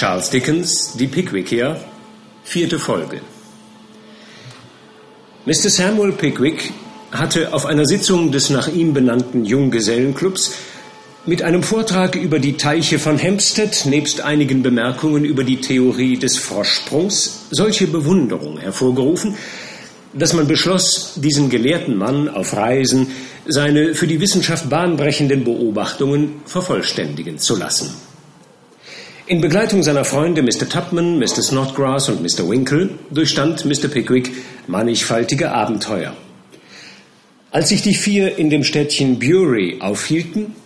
Charles Dickens, Die Pickwickier, vierte Folge. Mr. Samuel Pickwick hatte auf einer Sitzung des nach ihm benannten Junggesellenclubs mit einem Vortrag über die Teiche von Hampstead nebst einigen Bemerkungen über die Theorie des Froschsprungs solche Bewunderung hervorgerufen, dass man beschloss, diesen gelehrten Mann auf Reisen seine für die Wissenschaft bahnbrechenden Beobachtungen vervollständigen zu lassen. In Begleitung seiner Freunde Mr. Tupman, Mr. Snodgrass und Mr. Winkle durchstand Mr. Pickwick mannigfaltige Abenteuer. Als sich die vier in dem Städtchen Bury aufhielten,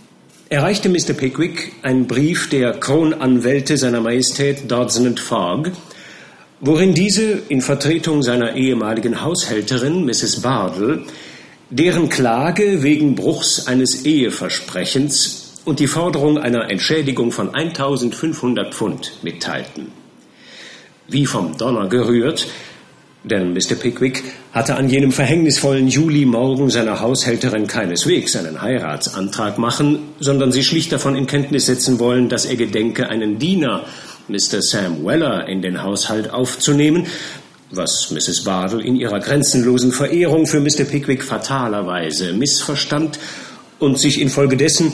erreichte Mr. Pickwick ein Brief der Kronanwälte seiner Majestät Dodson Fogg, worin diese in Vertretung seiner ehemaligen Haushälterin Mrs. Bardell deren Klage wegen Bruchs eines Eheversprechens und die Forderung einer Entschädigung von 1500 Pfund mitteilten. Wie vom Donner gerührt, denn Mr. Pickwick hatte an jenem verhängnisvollen Julimorgen seiner Haushälterin keineswegs einen Heiratsantrag machen, sondern sie schlicht davon in Kenntnis setzen wollen, dass er gedenke, einen Diener, Mr. Sam Weller, in den Haushalt aufzunehmen, was Mrs. Bardell in ihrer grenzenlosen Verehrung für Mr. Pickwick fatalerweise missverstand und sich infolgedessen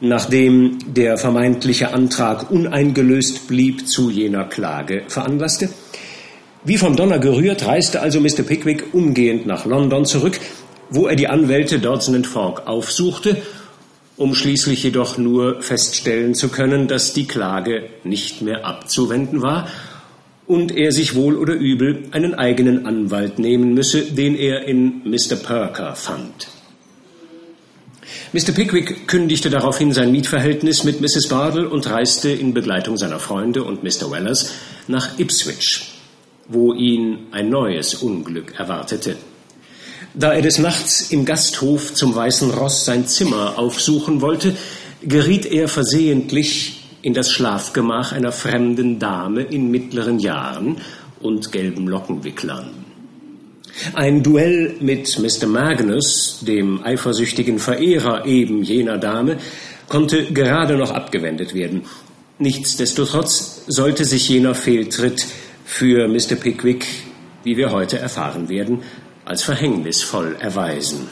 nachdem der vermeintliche Antrag uneingelöst blieb, zu jener Klage veranlasste. Wie vom Donner gerührt, reiste also Mr. Pickwick umgehend nach London zurück, wo er die Anwälte Dodson Fogg aufsuchte, um schließlich jedoch nur feststellen zu können, dass die Klage nicht mehr abzuwenden war und er sich wohl oder übel einen eigenen Anwalt nehmen müsse, den er in Mr. Perker fand. Mr. Pickwick kündigte daraufhin sein Mietverhältnis mit Mrs. Bardell und reiste in Begleitung seiner Freunde und Mr. Wellers nach Ipswich, wo ihn ein neues Unglück erwartete. Da er des Nachts im Gasthof zum Weißen Ross sein Zimmer aufsuchen wollte, geriet er versehentlich in das Schlafgemach einer fremden Dame in mittleren Jahren und gelben Lockenwicklern. Ein Duell mit Mr. Magnus, dem eifersüchtigen Verehrer eben jener Dame, konnte gerade noch abgewendet werden. Nichtsdestotrotz sollte sich jener Fehltritt für Mr. Pickwick, wie wir heute erfahren werden, als verhängnisvoll erweisen.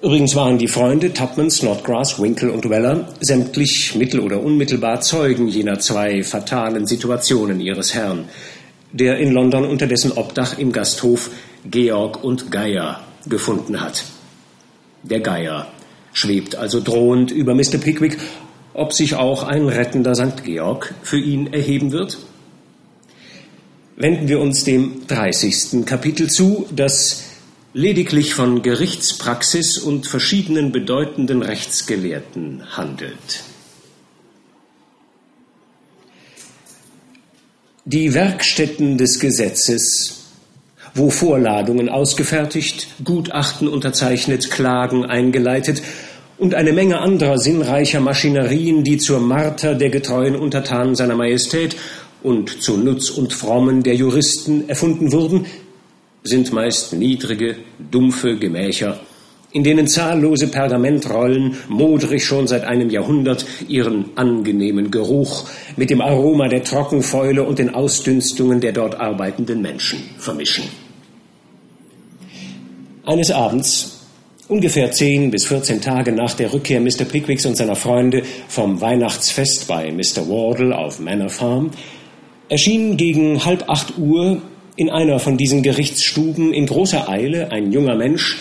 Übrigens waren die Freunde Tupman, Snodgrass, Winkle und Weller sämtlich mittel- oder unmittelbar Zeugen jener zwei fatalen Situationen ihres Herrn der in London unter dessen Obdach im Gasthof Georg und Geier gefunden hat. Der Geier schwebt also drohend über Mr. Pickwick, ob sich auch ein rettender St. Georg für ihn erheben wird? Wenden wir uns dem 30. Kapitel zu, das lediglich von Gerichtspraxis und verschiedenen bedeutenden Rechtsgelehrten handelt. Die Werkstätten des Gesetzes, wo Vorladungen ausgefertigt, Gutachten unterzeichnet, Klagen eingeleitet und eine Menge anderer sinnreicher Maschinerien, die zur Marter der getreuen Untertanen seiner Majestät und zu Nutz und Frommen der Juristen erfunden wurden, sind meist niedrige, dumpfe Gemächer, in denen zahllose Pergamentrollen modrig schon seit einem Jahrhundert ihren angenehmen Geruch mit dem Aroma der Trockenfäule und den Ausdünstungen der dort arbeitenden Menschen vermischen. Eines Abends, ungefähr zehn bis vierzehn Tage nach der Rückkehr Mr. Pickwicks und seiner Freunde vom Weihnachtsfest bei Mr. Wardle auf Manor Farm, erschien gegen halb acht Uhr in einer von diesen Gerichtsstuben in großer Eile ein junger Mensch,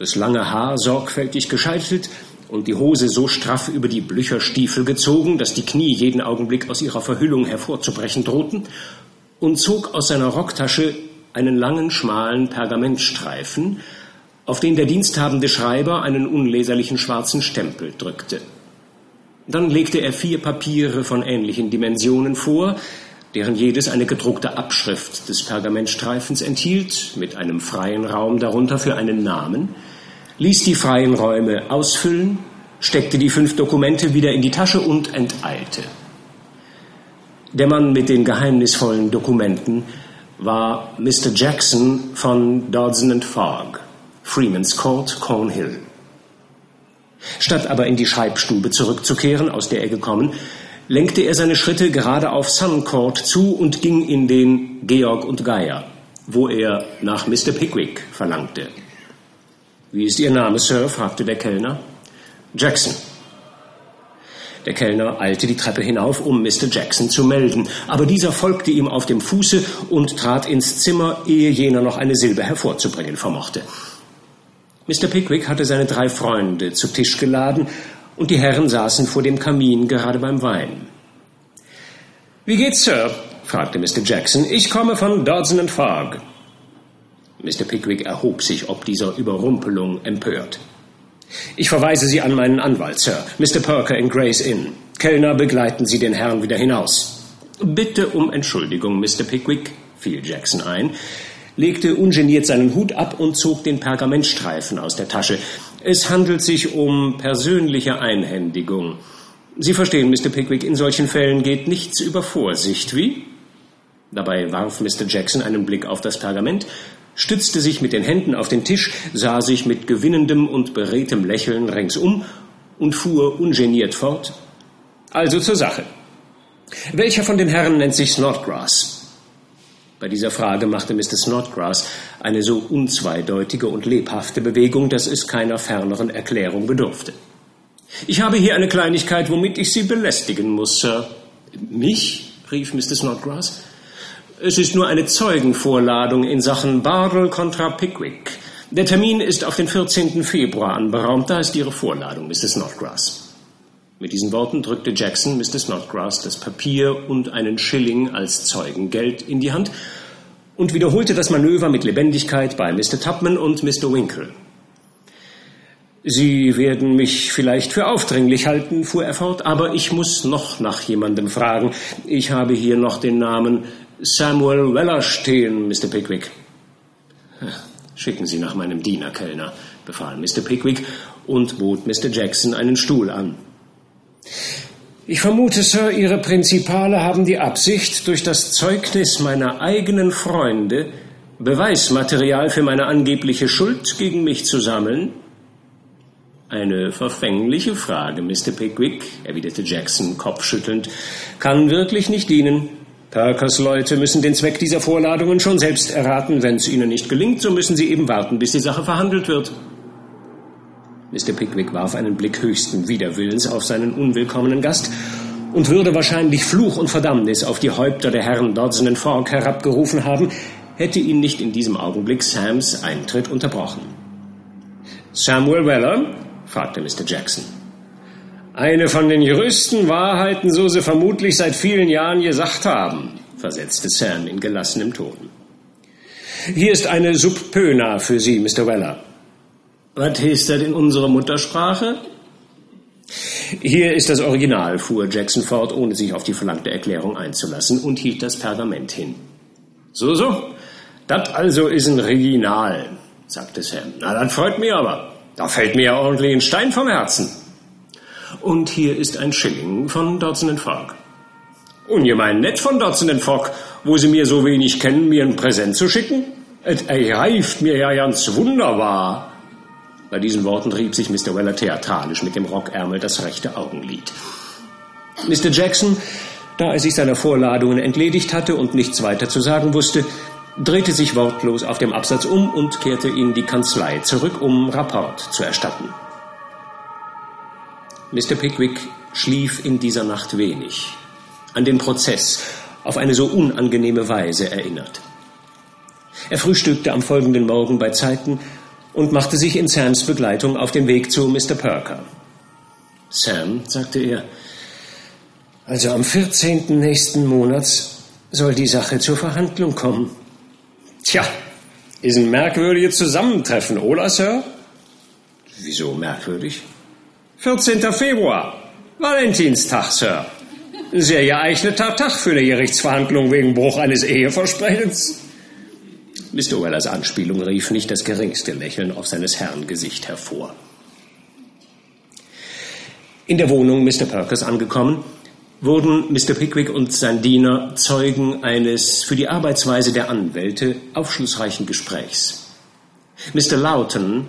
das lange Haar sorgfältig gescheitelt und die Hose so straff über die Blücherstiefel gezogen, dass die Knie jeden Augenblick aus ihrer Verhüllung hervorzubrechen drohten, und zog aus seiner Rocktasche einen langen, schmalen Pergamentstreifen, auf den der diensthabende Schreiber einen unleserlichen schwarzen Stempel drückte. Dann legte er vier Papiere von ähnlichen Dimensionen vor, deren jedes eine gedruckte Abschrift des Pergamentstreifens enthielt, mit einem freien Raum darunter für einen Namen, ließ die freien Räume ausfüllen, steckte die fünf Dokumente wieder in die Tasche und enteilte. Der Mann mit den geheimnisvollen Dokumenten war Mr. Jackson von Dodson Fogg, Freeman's Court, Cornhill. Statt aber in die Schreibstube zurückzukehren, aus der er gekommen, lenkte er seine Schritte gerade auf Suncourt zu und ging in den Georg und Geier, wo er nach Mr. Pickwick verlangte. Wie ist Ihr Name, Sir? fragte der Kellner. Jackson. Der Kellner eilte die Treppe hinauf, um Mr. Jackson zu melden, aber dieser folgte ihm auf dem Fuße und trat ins Zimmer, ehe jener noch eine Silbe hervorzubringen vermochte. Mr. Pickwick hatte seine drei Freunde zu Tisch geladen, und die Herren saßen vor dem Kamin gerade beim Wein. Wie geht's, Sir? fragte Mr. Jackson. Ich komme von Dodson Fogg. Mr. Pickwick erhob sich ob dieser Überrumpelung empört. Ich verweise Sie an meinen Anwalt, Sir, Mr. Perker in Gray's Inn. Kellner, begleiten Sie den Herrn wieder hinaus. Bitte um Entschuldigung, Mr. Pickwick, fiel Jackson ein, legte ungeniert seinen Hut ab und zog den Pergamentstreifen aus der Tasche. Es handelt sich um persönliche Einhändigung. Sie verstehen, Mr. Pickwick, in solchen Fällen geht nichts über Vorsicht, wie? Dabei warf Mr. Jackson einen Blick auf das Pergament, stützte sich mit den Händen auf den Tisch, sah sich mit gewinnendem und beredtem Lächeln ringsum und fuhr ungeniert fort. Also zur Sache. Welcher von den Herren nennt sich Snodgrass? Bei dieser Frage machte Mr. Snodgrass eine so unzweideutige und lebhafte Bewegung, dass es keiner ferneren Erklärung bedurfte. Ich habe hier eine Kleinigkeit, womit ich Sie belästigen muss, Sir. Mich? rief Mr. Snodgrass. Es ist nur eine Zeugenvorladung in Sachen Bardell kontra Pickwick. Der Termin ist auf den 14. Februar anberaumt. Da ist Ihre Vorladung, Mr. Snodgrass. Mit diesen Worten drückte Jackson Mr. Snodgrass das Papier und einen Schilling als Zeugengeld in die Hand und wiederholte das Manöver mit Lebendigkeit bei Mr. Tubman und Mr. Winkle. Sie werden mich vielleicht für aufdringlich halten, fuhr er fort, aber ich muss noch nach jemandem fragen. Ich habe hier noch den Namen Samuel Weller stehen, Mr. Pickwick. Schicken Sie nach meinem Diener, Kellner, befahl Mr. Pickwick und bot Mr. Jackson einen Stuhl an. Ich vermute, Sir, Ihre Prinzipale haben die Absicht, durch das Zeugnis meiner eigenen Freunde Beweismaterial für meine angebliche Schuld gegen mich zu sammeln? Eine verfängliche Frage, Mr. Pickwick, erwiderte Jackson kopfschüttelnd, kann wirklich nicht dienen. Perkers Leute müssen den Zweck dieser Vorladungen schon selbst erraten. Wenn es ihnen nicht gelingt, so müssen sie eben warten, bis die Sache verhandelt wird. Mr. Pickwick warf einen Blick höchsten Widerwillens auf seinen unwillkommenen Gast und würde wahrscheinlich Fluch und Verdammnis auf die Häupter der Herren Dodson und Fogg herabgerufen haben, hätte ihn nicht in diesem Augenblick Sams Eintritt unterbrochen. Samuel Weller? fragte Mr. Jackson. Eine von den größten Wahrheiten, so sie vermutlich seit vielen Jahren gesagt haben, versetzte Sam in gelassenem Ton. Hier ist eine Subpöna für Sie, Mr. Weller. Was heißt das in unserer Muttersprache? Hier ist das Original, fuhr Jackson fort, ohne sich auf die verlangte Erklärung einzulassen, und hielt das Pergament hin. So, so, das also ist ein Original, sagte Sam. Na, das freut mich aber. Da fällt mir ja ordentlich ein Stein vom Herzen. Und hier ist ein Schilling von Dodson Fogg. Ungemein nett von Dodson Fogg, wo Sie mir so wenig kennen, mir ein Präsent zu schicken. Es erreift mir ja ganz wunderbar. Bei diesen Worten rieb sich Mr. Weller theatralisch mit dem Rockärmel das rechte Augenlid. Mr. Jackson, da er sich seiner Vorladungen entledigt hatte und nichts weiter zu sagen wusste, drehte sich wortlos auf dem Absatz um und kehrte in die Kanzlei zurück, um Rapport zu erstatten. Mr. Pickwick schlief in dieser Nacht wenig. An den Prozess auf eine so unangenehme Weise erinnert. Er frühstückte am folgenden Morgen bei Zeiten und machte sich in Sams Begleitung auf den Weg zu Mr. Perker. Sam, sagte er, also am 14. nächsten Monats soll die Sache zur Verhandlung kommen. Tja, ist ein merkwürdiges Zusammentreffen, oder, Sir? Wieso merkwürdig? 14. Februar, Valentinstag, Sir. Sehr geeigneter Tag für eine Gerichtsverhandlung wegen Bruch eines Eheversprechens. Mr. Wellers Anspielung rief nicht das geringste Lächeln auf seines Herrn Gesicht hervor. In der Wohnung Mr. Perkers angekommen, wurden Mr. Pickwick und sein Diener Zeugen eines für die Arbeitsweise der Anwälte aufschlussreichen Gesprächs. Mr. Lawton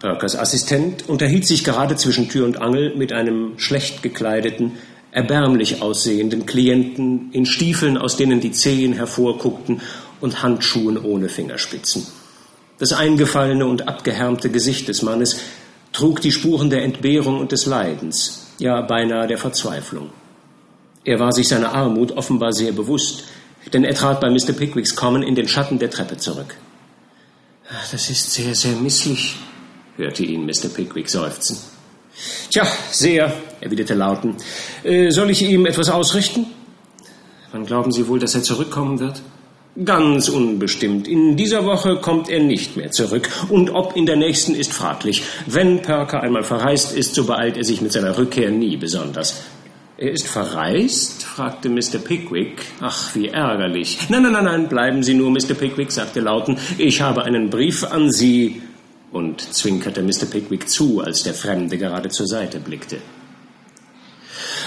Perkers Assistent unterhielt sich gerade zwischen Tür und Angel mit einem schlecht gekleideten, erbärmlich aussehenden Klienten in Stiefeln, aus denen die Zehen hervorguckten, und Handschuhen ohne Fingerspitzen. Das eingefallene und abgehärmte Gesicht des Mannes trug die Spuren der Entbehrung und des Leidens, ja beinahe der Verzweiflung. Er war sich seiner Armut offenbar sehr bewusst, denn er trat bei Mr. Pickwicks Kommen in den Schatten der Treppe zurück. Das ist sehr, sehr misslich, hörte ihn Mr. Pickwick seufzen. Tja, sehr, erwiderte Lauten. Äh, soll ich ihm etwas ausrichten? Wann glauben Sie wohl, dass er zurückkommen wird? Ganz unbestimmt. In dieser Woche kommt er nicht mehr zurück. Und ob in der nächsten ist fraglich. Wenn Perker einmal verreist ist, so beeilt er sich mit seiner Rückkehr nie besonders. Er ist verreist? fragte Mr. Pickwick. Ach, wie ärgerlich. Nein, nein, nein, nein, bleiben Sie nur, Mr. Pickwick, sagte Lauten. Ich habe einen Brief an Sie und zwinkerte Mr. Pickwick zu, als der Fremde gerade zur Seite blickte.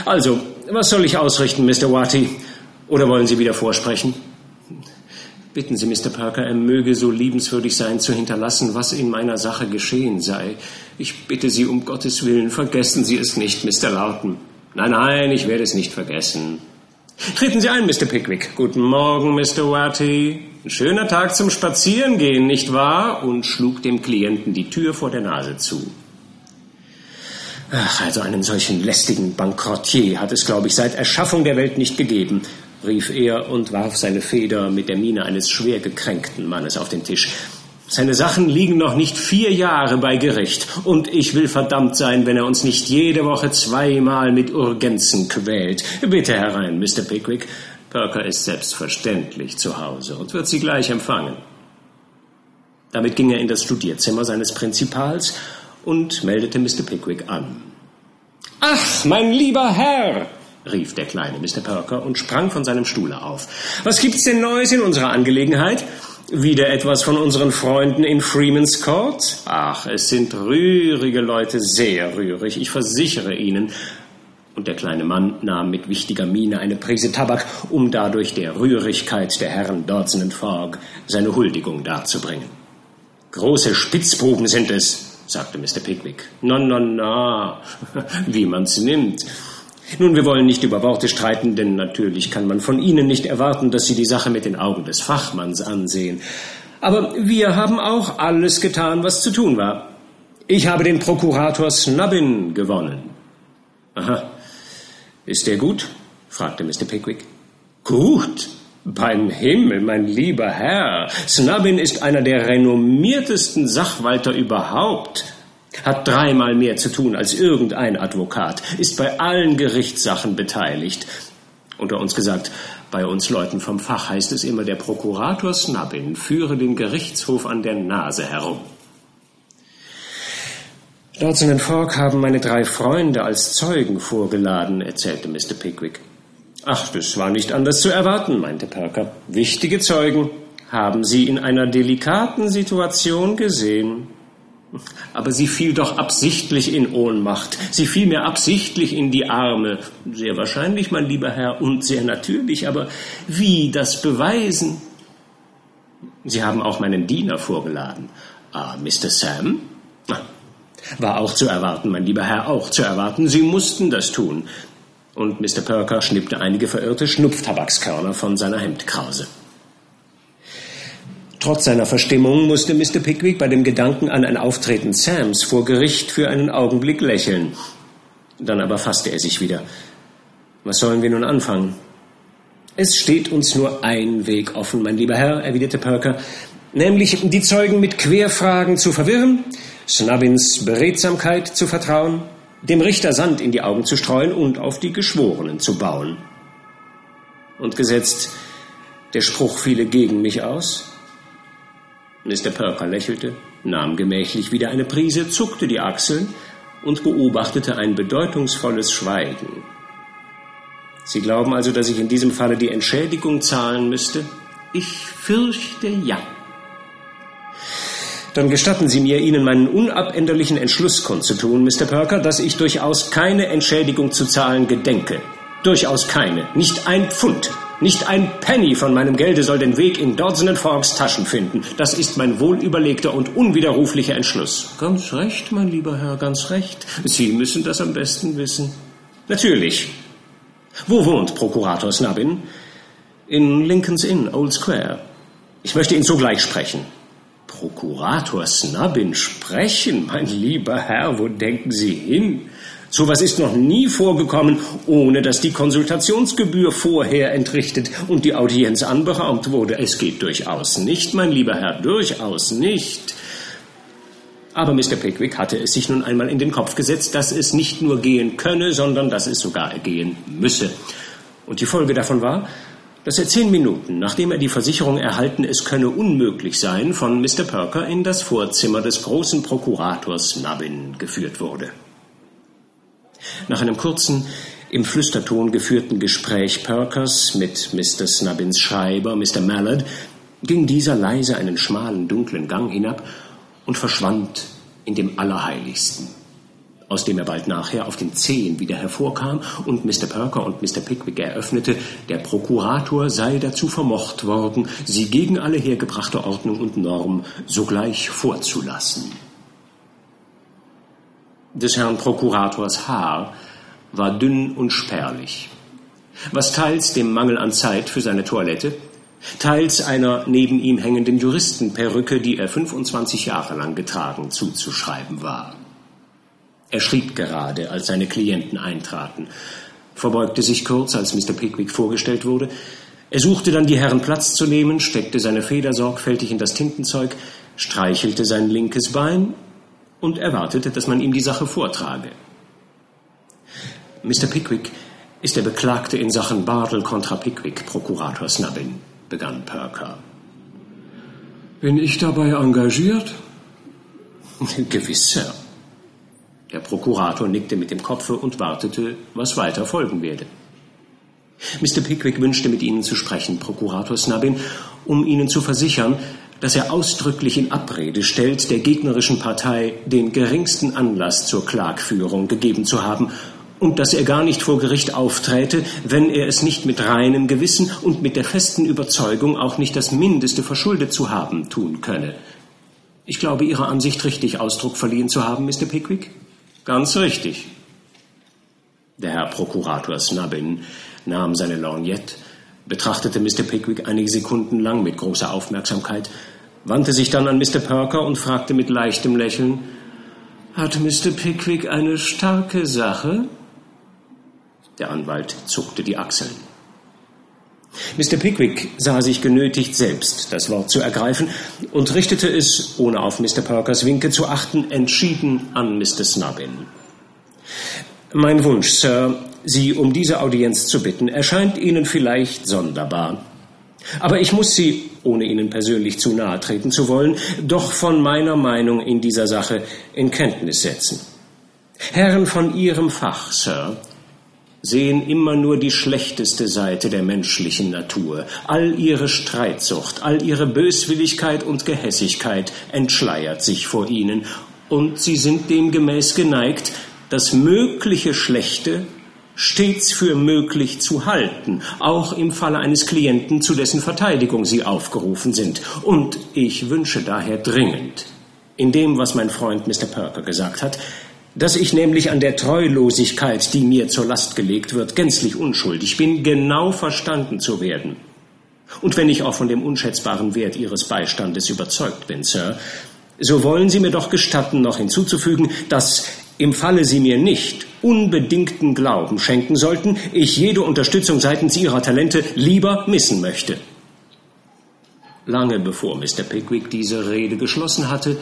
Also, was soll ich ausrichten, Mr. Watty? Oder wollen Sie wieder vorsprechen? Bitten Sie Mr. Parker, er möge so liebenswürdig sein, zu hinterlassen, was in meiner Sache geschehen sei. Ich bitte Sie um Gottes Willen, vergessen Sie es nicht, Mr. Lawton. Nein, nein, ich werde es nicht vergessen. Treten Sie ein, Mr. Pickwick. Guten Morgen, Mr. Watty. Schöner Tag zum Spazierengehen, nicht wahr? Und schlug dem Klienten die Tür vor der Nase zu. Ach, also einen solchen lästigen Bankrottier hat es, glaube ich, seit Erschaffung der Welt nicht gegeben, rief er und warf seine Feder mit der Miene eines schwer gekränkten Mannes auf den Tisch. Seine Sachen liegen noch nicht vier Jahre bei Gericht, und ich will verdammt sein, wenn er uns nicht jede Woche zweimal mit Urgenzen quält. Bitte herein, Mr. Pickwick. Perker ist selbstverständlich zu Hause und wird Sie gleich empfangen. Damit ging er in das Studierzimmer seines Prinzipals und meldete Mr. Pickwick an. Ach, mein lieber Herr, rief der kleine Mr. Perker und sprang von seinem Stuhle auf. Was gibt's denn Neues in unserer Angelegenheit? Wieder etwas von unseren Freunden in Freeman's Court? Ach, es sind rührige Leute, sehr rührig, ich versichere Ihnen und der kleine Mann nahm mit wichtiger Miene eine Prise Tabak, um dadurch der Rührigkeit der Herren Dodson und Fogg seine Huldigung darzubringen. Große Spitzbuben sind es, sagte Mr. Pickwick. Na, na, na, wie man's nimmt. Nun, wir wollen nicht über Worte streiten, denn natürlich kann man von Ihnen nicht erwarten, dass Sie die Sache mit den Augen des Fachmanns ansehen. Aber wir haben auch alles getan, was zu tun war. Ich habe den Prokurator Snubbin gewonnen. Aha, ist der gut? fragte Mr. Pickwick. Gut? Beim Himmel, mein lieber Herr. Snubbin ist einer der renommiertesten Sachwalter überhaupt. Hat dreimal mehr zu tun als irgendein Advokat, ist bei allen Gerichtssachen beteiligt. Unter uns gesagt, bei uns Leuten vom Fach heißt es immer, der Prokurator Snubbin führe den Gerichtshof an der Nase herum. Dodson Fogg haben meine drei Freunde als Zeugen vorgeladen, erzählte Mr. Pickwick. Ach, das war nicht anders zu erwarten, meinte Perker. Wichtige Zeugen haben Sie in einer delikaten Situation gesehen. Aber sie fiel doch absichtlich in Ohnmacht. Sie fiel mir absichtlich in die Arme. Sehr wahrscheinlich, mein lieber Herr, und sehr natürlich. Aber wie das beweisen? Sie haben auch meinen Diener vorgeladen. Ah, Mr. Sam? War auch zu erwarten, mein lieber Herr, auch zu erwarten. Sie mussten das tun. Und Mr. Perker schnippte einige verirrte Schnupftabakskörner von seiner Hemdkrause. Trotz seiner Verstimmung musste Mr. Pickwick bei dem Gedanken an ein Auftreten Sams vor Gericht für einen Augenblick lächeln. Dann aber fasste er sich wieder. Was sollen wir nun anfangen? Es steht uns nur ein Weg offen, mein lieber Herr, erwiderte Perker, nämlich die Zeugen mit Querfragen zu verwirren, Snubbins Beredsamkeit zu vertrauen, dem Richter Sand in die Augen zu streuen und auf die Geschworenen zu bauen. Und gesetzt, der Spruch fiele gegen mich aus? Mr. Perker lächelte, nahm gemächlich wieder eine Prise, zuckte die Achseln und beobachtete ein bedeutungsvolles Schweigen. Sie glauben also, dass ich in diesem Falle die Entschädigung zahlen müsste? Ich fürchte ja. Dann gestatten Sie mir, Ihnen meinen unabänderlichen Entschluss kundzutun, Mr. Perker, dass ich durchaus keine Entschädigung zu zahlen gedenke. Durchaus keine. Nicht ein Pfund. Nicht ein Penny von meinem Gelde soll den Weg in Dodson Forbes Taschen finden. Das ist mein wohlüberlegter und unwiderruflicher Entschluss. Ganz recht, mein lieber Herr, ganz recht. Sie müssen das am besten wissen. Natürlich. Wo wohnt Prokurator Snubbin? In Lincoln's Inn, Old Square. Ich möchte ihn sogleich sprechen. Prokurator Snubbin sprechen? Mein lieber Herr, wo denken Sie hin? Sowas ist noch nie vorgekommen, ohne dass die Konsultationsgebühr vorher entrichtet und die Audienz anberaumt wurde. Es geht durchaus nicht, mein lieber Herr, durchaus nicht. Aber Mr. Pickwick hatte es sich nun einmal in den Kopf gesetzt, dass es nicht nur gehen könne, sondern dass es sogar gehen müsse. Und die Folge davon war, dass er zehn Minuten, nachdem er die Versicherung erhalten, es könne unmöglich sein, von Mr. Perker in das Vorzimmer des großen Prokurators Nubbin geführt wurde. Nach einem kurzen, im Flüsterton geführten Gespräch Perkers mit Mr. Snubbins Schreiber, Mr. Mallard, ging dieser leise einen schmalen, dunklen Gang hinab und verschwand in dem Allerheiligsten, aus dem er bald nachher auf den Zehen wieder hervorkam und Mr. Perker und Mr. Pickwick eröffnete, der Prokurator sei dazu vermocht worden, sie gegen alle hergebrachte Ordnung und Norm sogleich vorzulassen. Des Herrn Prokurators Haar war dünn und spärlich, was teils dem Mangel an Zeit für seine Toilette, teils einer neben ihm hängenden Juristenperücke, die er 25 Jahre lang getragen, zuzuschreiben war. Er schrieb gerade, als seine Klienten eintraten, verbeugte sich kurz, als Mr. Pickwick vorgestellt wurde, er suchte dann die Herren Platz zu nehmen, steckte seine Feder sorgfältig in das Tintenzeug, streichelte sein linkes Bein und erwartete, dass man ihm die Sache vortrage. Mr. Pickwick ist der Beklagte in Sachen Bartle kontra Pickwick, Prokurator Snubbin begann Perker. Bin ich dabei engagiert? Gewiss, Sir. Der Prokurator nickte mit dem Kopfe und wartete, was weiter folgen werde. Mr. Pickwick wünschte mit Ihnen zu sprechen, Prokurator Snubbin, um Ihnen zu versichern, dass er ausdrücklich in Abrede stellt, der gegnerischen Partei den geringsten Anlass zur Klagführung gegeben zu haben und dass er gar nicht vor Gericht aufträte, wenn er es nicht mit reinem Gewissen und mit der festen Überzeugung, auch nicht das Mindeste verschuldet zu haben, tun könne. Ich glaube, Ihrer Ansicht richtig Ausdruck verliehen zu haben, Mr. Pickwick? Ganz richtig. Der Herr Prokurator Snubbin nahm seine Lorgnette, betrachtete Mr. Pickwick einige Sekunden lang mit großer Aufmerksamkeit, wandte sich dann an Mr. Perker und fragte mit leichtem Lächeln, hat Mr. Pickwick eine starke Sache? Der Anwalt zuckte die Achseln. Mr. Pickwick sah sich genötigt, selbst das Wort zu ergreifen und richtete es, ohne auf Mr. Perkers Winke zu achten, entschieden an Mr. Snubbin. Mein Wunsch, Sir, Sie um diese Audienz zu bitten, erscheint Ihnen vielleicht sonderbar. Aber ich muss Sie, ohne Ihnen persönlich zu nahe treten zu wollen, doch von meiner Meinung in dieser Sache in Kenntnis setzen. Herren von Ihrem Fach, Sir, sehen immer nur die schlechteste Seite der menschlichen Natur. All ihre Streitsucht, all ihre Böswilligkeit und Gehässigkeit entschleiert sich vor ihnen, und sie sind demgemäß geneigt, das mögliche Schlechte stets für möglich zu halten, auch im Falle eines Klienten, zu dessen Verteidigung sie aufgerufen sind. Und ich wünsche daher dringend, in dem, was mein Freund Mr. Perker gesagt hat, dass ich nämlich an der Treulosigkeit, die mir zur Last gelegt wird, gänzlich unschuldig bin, genau verstanden zu werden. Und wenn ich auch von dem unschätzbaren Wert Ihres Beistandes überzeugt bin, Sir, so wollen Sie mir doch gestatten, noch hinzuzufügen, dass im Falle Sie mir nicht unbedingten Glauben schenken sollten, ich jede Unterstützung seitens Ihrer Talente lieber missen möchte. Lange bevor Mr. Pickwick diese Rede geschlossen hatte,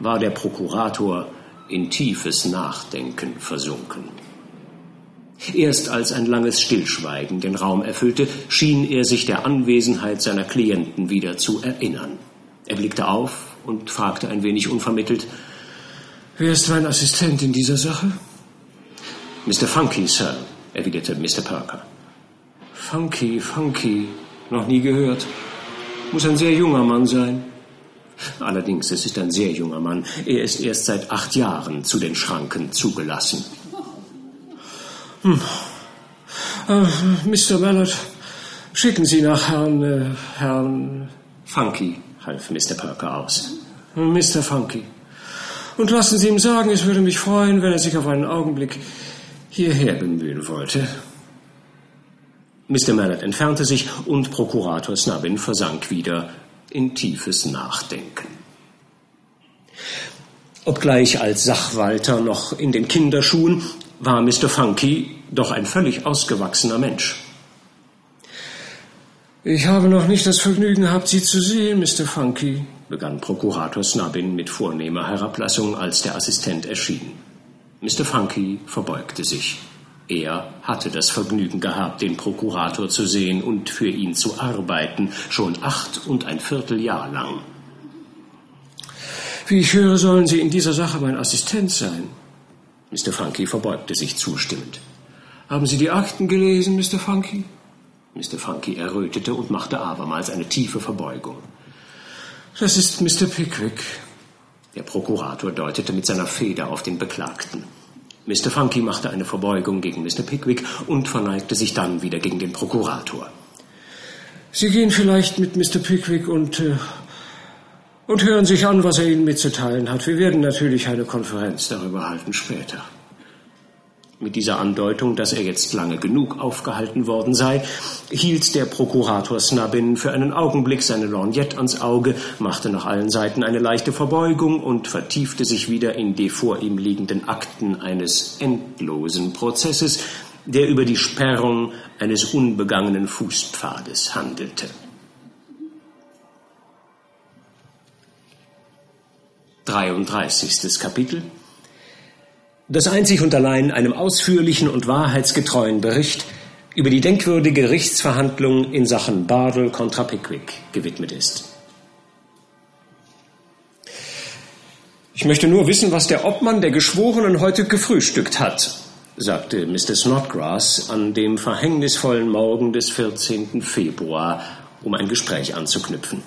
war der Prokurator in tiefes Nachdenken versunken. Erst als ein langes Stillschweigen den Raum erfüllte, schien er sich der Anwesenheit seiner Klienten wieder zu erinnern. Er blickte auf und fragte ein wenig unvermittelt, Wer ist mein Assistent in dieser Sache? Mr. Funky, Sir, erwiderte Mr. Parker. Funky, Funky, noch nie gehört. Muss ein sehr junger Mann sein. Allerdings, es ist ein sehr junger Mann. Er ist erst seit acht Jahren zu den Schranken zugelassen. Hm. Äh, Mr. Mallard, schicken Sie nach Herrn, äh, Herrn... Funky, half Mr. Perker aus. Mr. Funky. Und lassen Sie ihm sagen, es würde mich freuen, wenn er sich auf einen Augenblick hierher bemühen wollte. Mr. Mallard entfernte sich und Prokurator Snubbin versank wieder in tiefes Nachdenken. Obgleich als Sachwalter noch in den Kinderschuhen, war Mr. Funky doch ein völlig ausgewachsener Mensch. Ich habe noch nicht das Vergnügen gehabt, Sie zu sehen, Mr. Funky, begann Prokurator Snubbin mit vornehmer Herablassung, als der Assistent erschien. Mr. Funky verbeugte sich. Er hatte das Vergnügen gehabt, den Prokurator zu sehen und für ihn zu arbeiten, schon acht und ein Vierteljahr lang. Wie ich höre, sollen Sie in dieser Sache mein Assistent sein. Mr. Funky verbeugte sich zustimmend. Haben Sie die Akten gelesen, Mr. Funky? Mr. Funky errötete und machte abermals eine tiefe Verbeugung. Das ist Mr. Pickwick. Der Prokurator deutete mit seiner Feder auf den Beklagten. Mr. Funky machte eine Verbeugung gegen Mr. Pickwick und verneigte sich dann wieder gegen den Prokurator. Sie gehen vielleicht mit Mr. Pickwick und, äh, und hören sich an, was er Ihnen mitzuteilen hat. Wir werden natürlich eine Konferenz darüber halten später. Mit dieser Andeutung, dass er jetzt lange genug aufgehalten worden sei, hielt der Prokurator Snubbin für einen Augenblick seine Lorgnette ans Auge, machte nach allen Seiten eine leichte Verbeugung und vertiefte sich wieder in die vor ihm liegenden Akten eines endlosen Prozesses, der über die Sperrung eines unbegangenen Fußpfades handelte. 33. Kapitel das einzig und allein einem ausführlichen und wahrheitsgetreuen Bericht über die denkwürdige Gerichtsverhandlung in Sachen Bardell contra Pickwick gewidmet ist. Ich möchte nur wissen, was der Obmann der Geschworenen heute gefrühstückt hat, sagte Mr. Snodgrass an dem verhängnisvollen Morgen des 14. Februar, um ein Gespräch anzuknüpfen.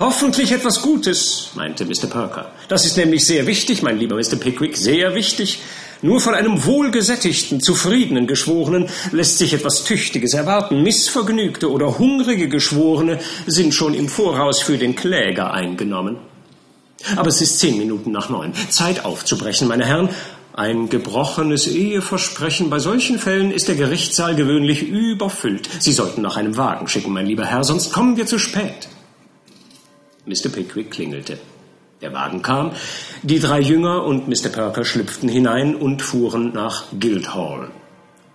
Hoffentlich etwas Gutes, meinte Mr. Perker. Das ist nämlich sehr wichtig, mein lieber Mr. Pickwick, sehr wichtig. Nur von einem wohlgesättigten, zufriedenen Geschworenen lässt sich etwas Tüchtiges erwarten. Missvergnügte oder hungrige Geschworene sind schon im Voraus für den Kläger eingenommen. Aber es ist zehn Minuten nach neun. Zeit aufzubrechen, meine Herren. Ein gebrochenes Eheversprechen. Bei solchen Fällen ist der Gerichtssaal gewöhnlich überfüllt. Sie sollten nach einem Wagen schicken, mein lieber Herr, sonst kommen wir zu spät. Mr. Pickwick klingelte. Der Wagen kam, die drei Jünger und Mr. Perker schlüpften hinein und fuhren nach Guildhall.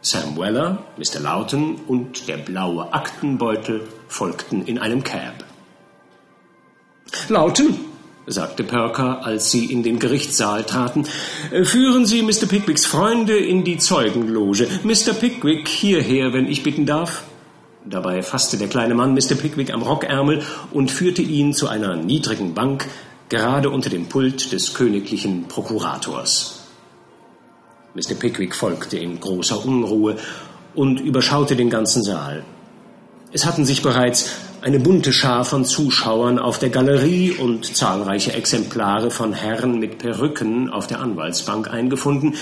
Sam Weller, Mr. Lawton und der blaue Aktenbeutel folgten in einem Cab. Lawton, sagte Perker, als sie in den Gerichtssaal traten, führen Sie Mr. Pickwicks Freunde in die Zeugenloge. Mr. Pickwick hierher, wenn ich bitten darf. Dabei fasste der kleine Mann Mr. Pickwick am Rockärmel und führte ihn zu einer niedrigen Bank, gerade unter dem Pult des königlichen Prokurators. Mr. Pickwick folgte in großer Unruhe und überschaute den ganzen Saal. Es hatten sich bereits eine bunte Schar von Zuschauern auf der Galerie und zahlreiche Exemplare von Herren mit Perücken auf der Anwaltsbank eingefunden,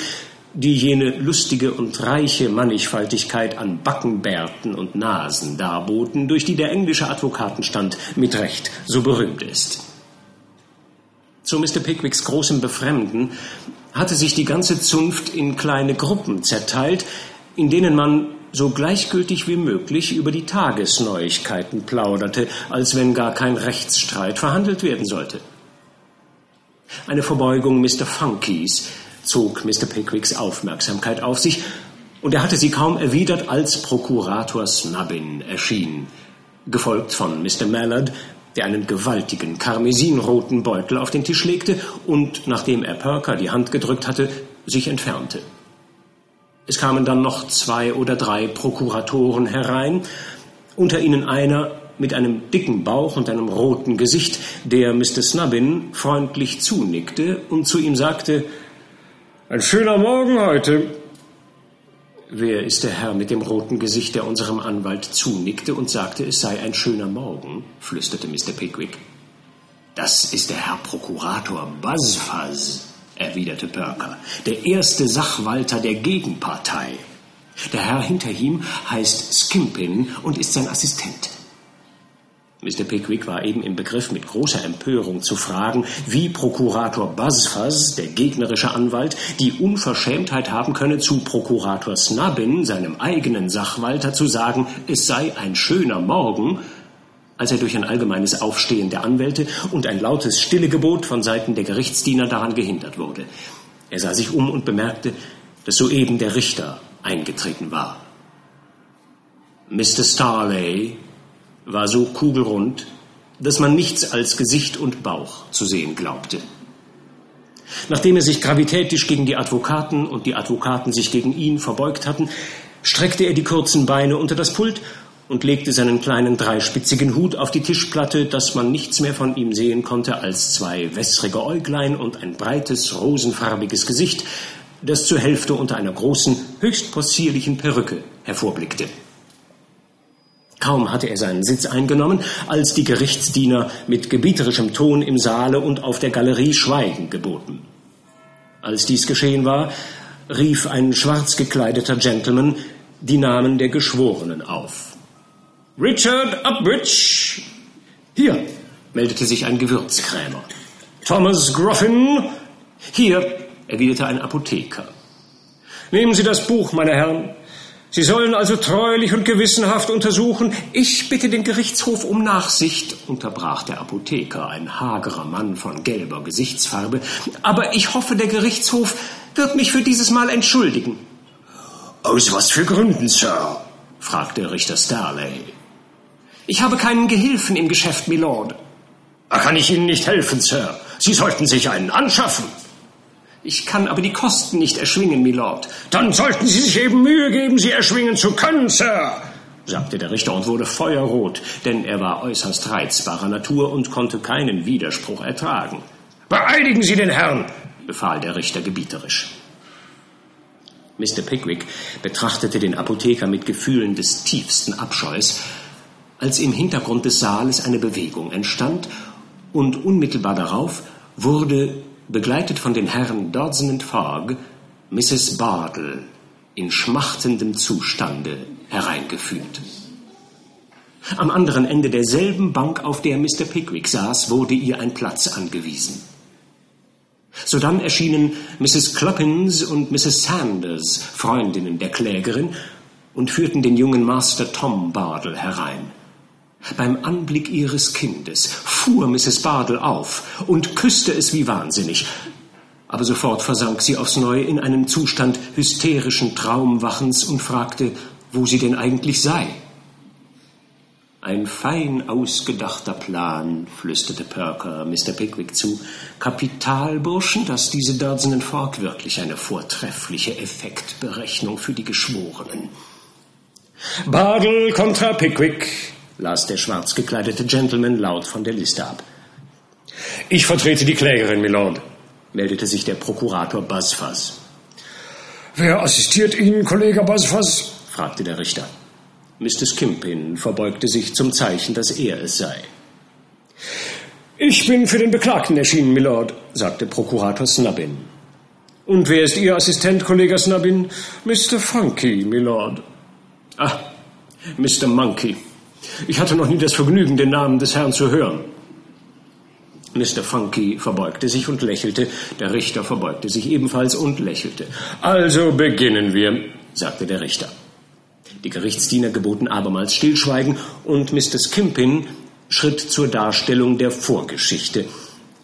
die jene lustige und reiche Mannigfaltigkeit an Backenbärten und Nasen darboten, durch die der englische Advokatenstand mit Recht so berühmt ist. Zu Mr. Pickwicks großem Befremden hatte sich die ganze Zunft in kleine Gruppen zerteilt, in denen man so gleichgültig wie möglich über die Tagesneuigkeiten plauderte, als wenn gar kein Rechtsstreit verhandelt werden sollte. Eine Verbeugung Mr. Funkys zog Mr. Pickwicks Aufmerksamkeit auf sich, und er hatte sie kaum erwidert, als Prokurator Snubbin erschien, gefolgt von Mr. Mallard, der einen gewaltigen karmesinroten Beutel auf den Tisch legte und, nachdem er Perker die Hand gedrückt hatte, sich entfernte. Es kamen dann noch zwei oder drei Prokuratoren herein, unter ihnen einer mit einem dicken Bauch und einem roten Gesicht, der Mr. Snubbin freundlich zunickte und zu ihm sagte, ein schöner Morgen heute. Wer ist der Herr mit dem roten Gesicht, der unserem Anwalt zunickte und sagte, es sei ein schöner Morgen? flüsterte Mr. Pickwick. Das ist der Herr Prokurator Buzzfuzz, erwiderte Perker, der erste Sachwalter der Gegenpartei. Der Herr hinter ihm heißt Skimpin und ist sein Assistent. Mr. Pickwick war eben im Begriff, mit großer Empörung zu fragen, wie Prokurator Buzzfuzz, der gegnerische Anwalt, die Unverschämtheit haben könne, zu Prokurator Snubbin, seinem eigenen Sachwalter, zu sagen, es sei ein schöner Morgen, als er durch ein allgemeines Aufstehen der Anwälte und ein lautes Stillegebot von Seiten der Gerichtsdiener daran gehindert wurde. Er sah sich um und bemerkte, dass soeben der Richter eingetreten war. Mr. Starley war so kugelrund, dass man nichts als Gesicht und Bauch zu sehen glaubte. Nachdem er sich gravitätisch gegen die Advokaten und die Advokaten sich gegen ihn verbeugt hatten, streckte er die kurzen Beine unter das Pult und legte seinen kleinen dreispitzigen Hut auf die Tischplatte, dass man nichts mehr von ihm sehen konnte als zwei wässrige Äuglein und ein breites, rosenfarbiges Gesicht, das zur Hälfte unter einer großen, höchst possierlichen Perücke hervorblickte. Kaum hatte er seinen Sitz eingenommen, als die Gerichtsdiener mit gebieterischem Ton im Saale und auf der Galerie Schweigen geboten. Als dies geschehen war, rief ein schwarz gekleideter Gentleman die Namen der Geschworenen auf. Richard Upbridge. Hier, meldete sich ein Gewürzkrämer. Thomas Groffin. Hier, erwiderte ein Apotheker. Nehmen Sie das Buch, meine Herren. Sie sollen also treulich und gewissenhaft untersuchen. Ich bitte den Gerichtshof um Nachsicht, unterbrach der Apotheker, ein hagerer Mann von gelber Gesichtsfarbe. Aber ich hoffe, der Gerichtshof wird mich für dieses Mal entschuldigen. Aus was für Gründen, Sir? fragte Richter Starley. Ich habe keinen Gehilfen im Geschäft, Milord. Da kann ich Ihnen nicht helfen, Sir. Sie sollten sich einen anschaffen. Ich kann aber die Kosten nicht erschwingen, Milord. Dann sollten Sie sich eben Mühe geben, sie erschwingen zu können, Sir, sagte der Richter und wurde feuerrot, denn er war äußerst reizbarer Natur und konnte keinen Widerspruch ertragen. Beeidigen Sie den Herrn, befahl der Richter gebieterisch. Mr. Pickwick betrachtete den Apotheker mit Gefühlen des tiefsten Abscheus, als im Hintergrund des Saales eine Bewegung entstand und unmittelbar darauf wurde begleitet von den Herren Dodson und Fogg, Mrs. Bartle in schmachtendem Zustande hereingeführt. Am anderen Ende derselben Bank, auf der Mr. Pickwick saß, wurde ihr ein Platz angewiesen. Sodann erschienen Mrs. Cluppins und Mrs. Sanders, Freundinnen der Klägerin, und führten den jungen Master Tom Bartle herein. Beim Anblick ihres Kindes fuhr Mrs. Bardell auf und küsste es wie wahnsinnig. Aber sofort versank sie aufs Neue in einen Zustand hysterischen Traumwachens und fragte, wo sie denn eigentlich sei. Ein fein ausgedachter Plan, flüsterte Perker Mr. Pickwick zu. Kapitalburschen, dass diese Dodson Fork wirklich eine vortreffliche Effektberechnung für die Geschworenen. Bardell kontra Pickwick, las der schwarz gekleidete Gentleman laut von der Liste ab. Ich vertrete die Klägerin, Milord, meldete sich der Prokurator Buzzfuzz. Wer assistiert Ihnen, Kollege Buzzfuzz? fragte der Richter. Mr. Skimpin verbeugte sich zum Zeichen, dass er es sei. Ich bin für den Beklagten erschienen, Milord, sagte Prokurator Snubbin. Und wer ist Ihr Assistent, Kollege Snubbin? Mr. Funky, Milord. Ah, Mr. Monkey, ich hatte noch nie das Vergnügen, den Namen des Herrn zu hören. Mr. Funky verbeugte sich und lächelte, der Richter verbeugte sich ebenfalls und lächelte. Also beginnen wir, sagte der Richter. Die Gerichtsdiener geboten abermals Stillschweigen und Mr. Skimpin schritt zur Darstellung der Vorgeschichte,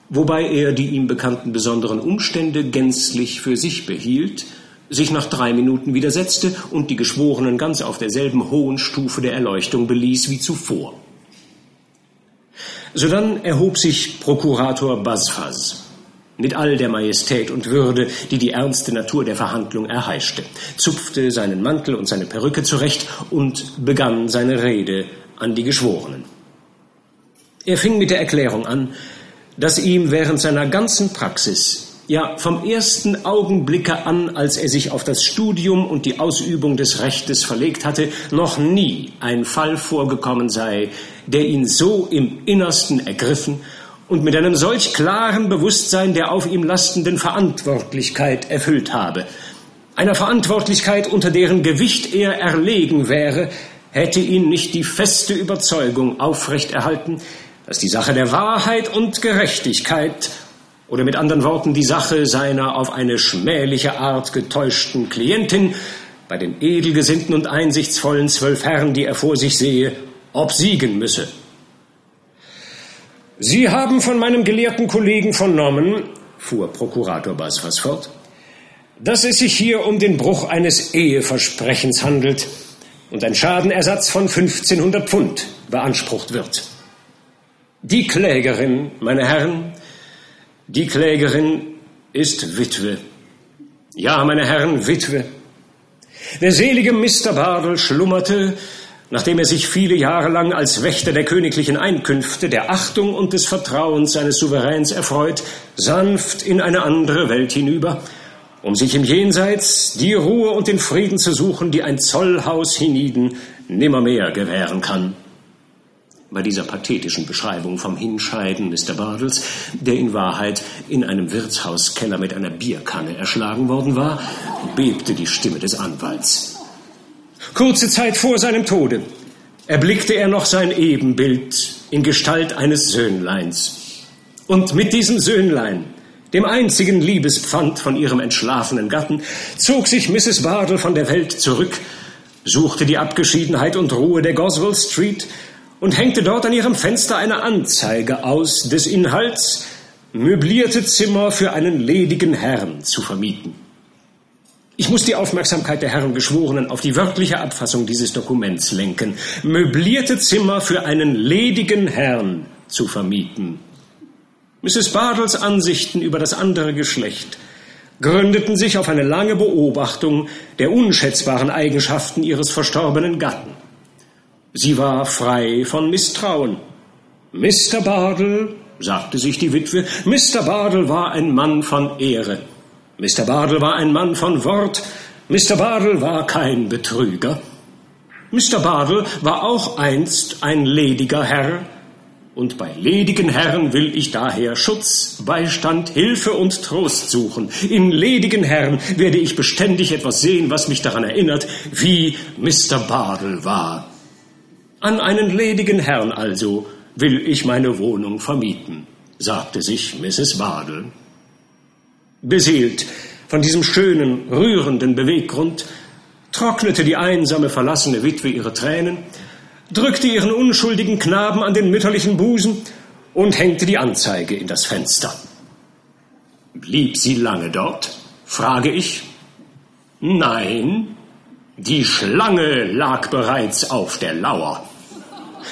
wobei er die ihm bekannten besonderen Umstände gänzlich für sich behielt, sich nach drei Minuten widersetzte und die Geschworenen ganz auf derselben hohen Stufe der Erleuchtung beließ wie zuvor. Sodann erhob sich Prokurator Basfaz mit all der Majestät und Würde, die die ernste Natur der Verhandlung erheischte, zupfte seinen Mantel und seine Perücke zurecht und begann seine Rede an die Geschworenen. Er fing mit der Erklärung an, dass ihm während seiner ganzen Praxis ja, vom ersten Augenblicke an, als er sich auf das Studium und die Ausübung des Rechtes verlegt hatte, noch nie ein Fall vorgekommen sei, der ihn so im Innersten ergriffen und mit einem solch klaren Bewusstsein der auf ihm lastenden Verantwortlichkeit erfüllt habe. Einer Verantwortlichkeit, unter deren Gewicht er erlegen wäre, hätte ihn nicht die feste Überzeugung aufrechterhalten, dass die Sache der Wahrheit und Gerechtigkeit oder mit anderen Worten die Sache seiner auf eine schmähliche Art getäuschten Klientin bei den edelgesinnten und einsichtsvollen zwölf Herren, die er vor sich sehe, obsiegen müsse. Sie haben von meinem gelehrten Kollegen vernommen, fuhr Prokurator Basfas fort, dass es sich hier um den Bruch eines Eheversprechens handelt und ein Schadenersatz von 1500 Pfund beansprucht wird. Die Klägerin, meine Herren, die Klägerin ist Witwe. Ja, meine Herren, Witwe. Der selige Mr. Bardell schlummerte, nachdem er sich viele Jahre lang als Wächter der königlichen Einkünfte, der Achtung und des Vertrauens seines Souveräns erfreut, sanft in eine andere Welt hinüber, um sich im Jenseits die Ruhe und den Frieden zu suchen, die ein Zollhaus hienieden nimmermehr gewähren kann. Bei dieser pathetischen Beschreibung vom Hinscheiden Mr. Bardels, der in Wahrheit in einem Wirtshauskeller mit einer Bierkanne erschlagen worden war, bebte die Stimme des Anwalts. Kurze Zeit vor seinem Tode erblickte er noch sein Ebenbild in Gestalt eines Söhnleins. Und mit diesem Söhnlein, dem einzigen Liebespfand von ihrem entschlafenen Gatten, zog sich Mrs. Bardell von der Welt zurück, suchte die Abgeschiedenheit und Ruhe der Goswell Street und hängte dort an ihrem Fenster eine Anzeige aus des Inhalts, möblierte Zimmer für einen ledigen Herrn zu vermieten. Ich muss die Aufmerksamkeit der Herren Geschworenen auf die wörtliche Abfassung dieses Dokuments lenken. Möblierte Zimmer für einen ledigen Herrn zu vermieten. Mrs. Bardels Ansichten über das andere Geschlecht gründeten sich auf eine lange Beobachtung der unschätzbaren Eigenschaften ihres verstorbenen Gatten. Sie war frei von Misstrauen. Mr. Bardell, sagte sich die Witwe, Mr. Bardell war ein Mann von Ehre. Mr. Bardell war ein Mann von Wort. Mr. Bardell war kein Betrüger. Mr. Bardell war auch einst ein lediger Herr, und bei ledigen Herren will ich daher Schutz, Beistand, Hilfe und Trost suchen. In ledigen Herren werde ich beständig etwas sehen, was mich daran erinnert, wie Mr. Bardell war. An einen ledigen Herrn also will ich meine Wohnung vermieten, sagte sich Mrs. Bardell. Beseelt von diesem schönen, rührenden Beweggrund, trocknete die einsame, verlassene Witwe ihre Tränen, drückte ihren unschuldigen Knaben an den mütterlichen Busen und hängte die Anzeige in das Fenster. Blieb sie lange dort? frage ich. Nein, die Schlange lag bereits auf der Lauer.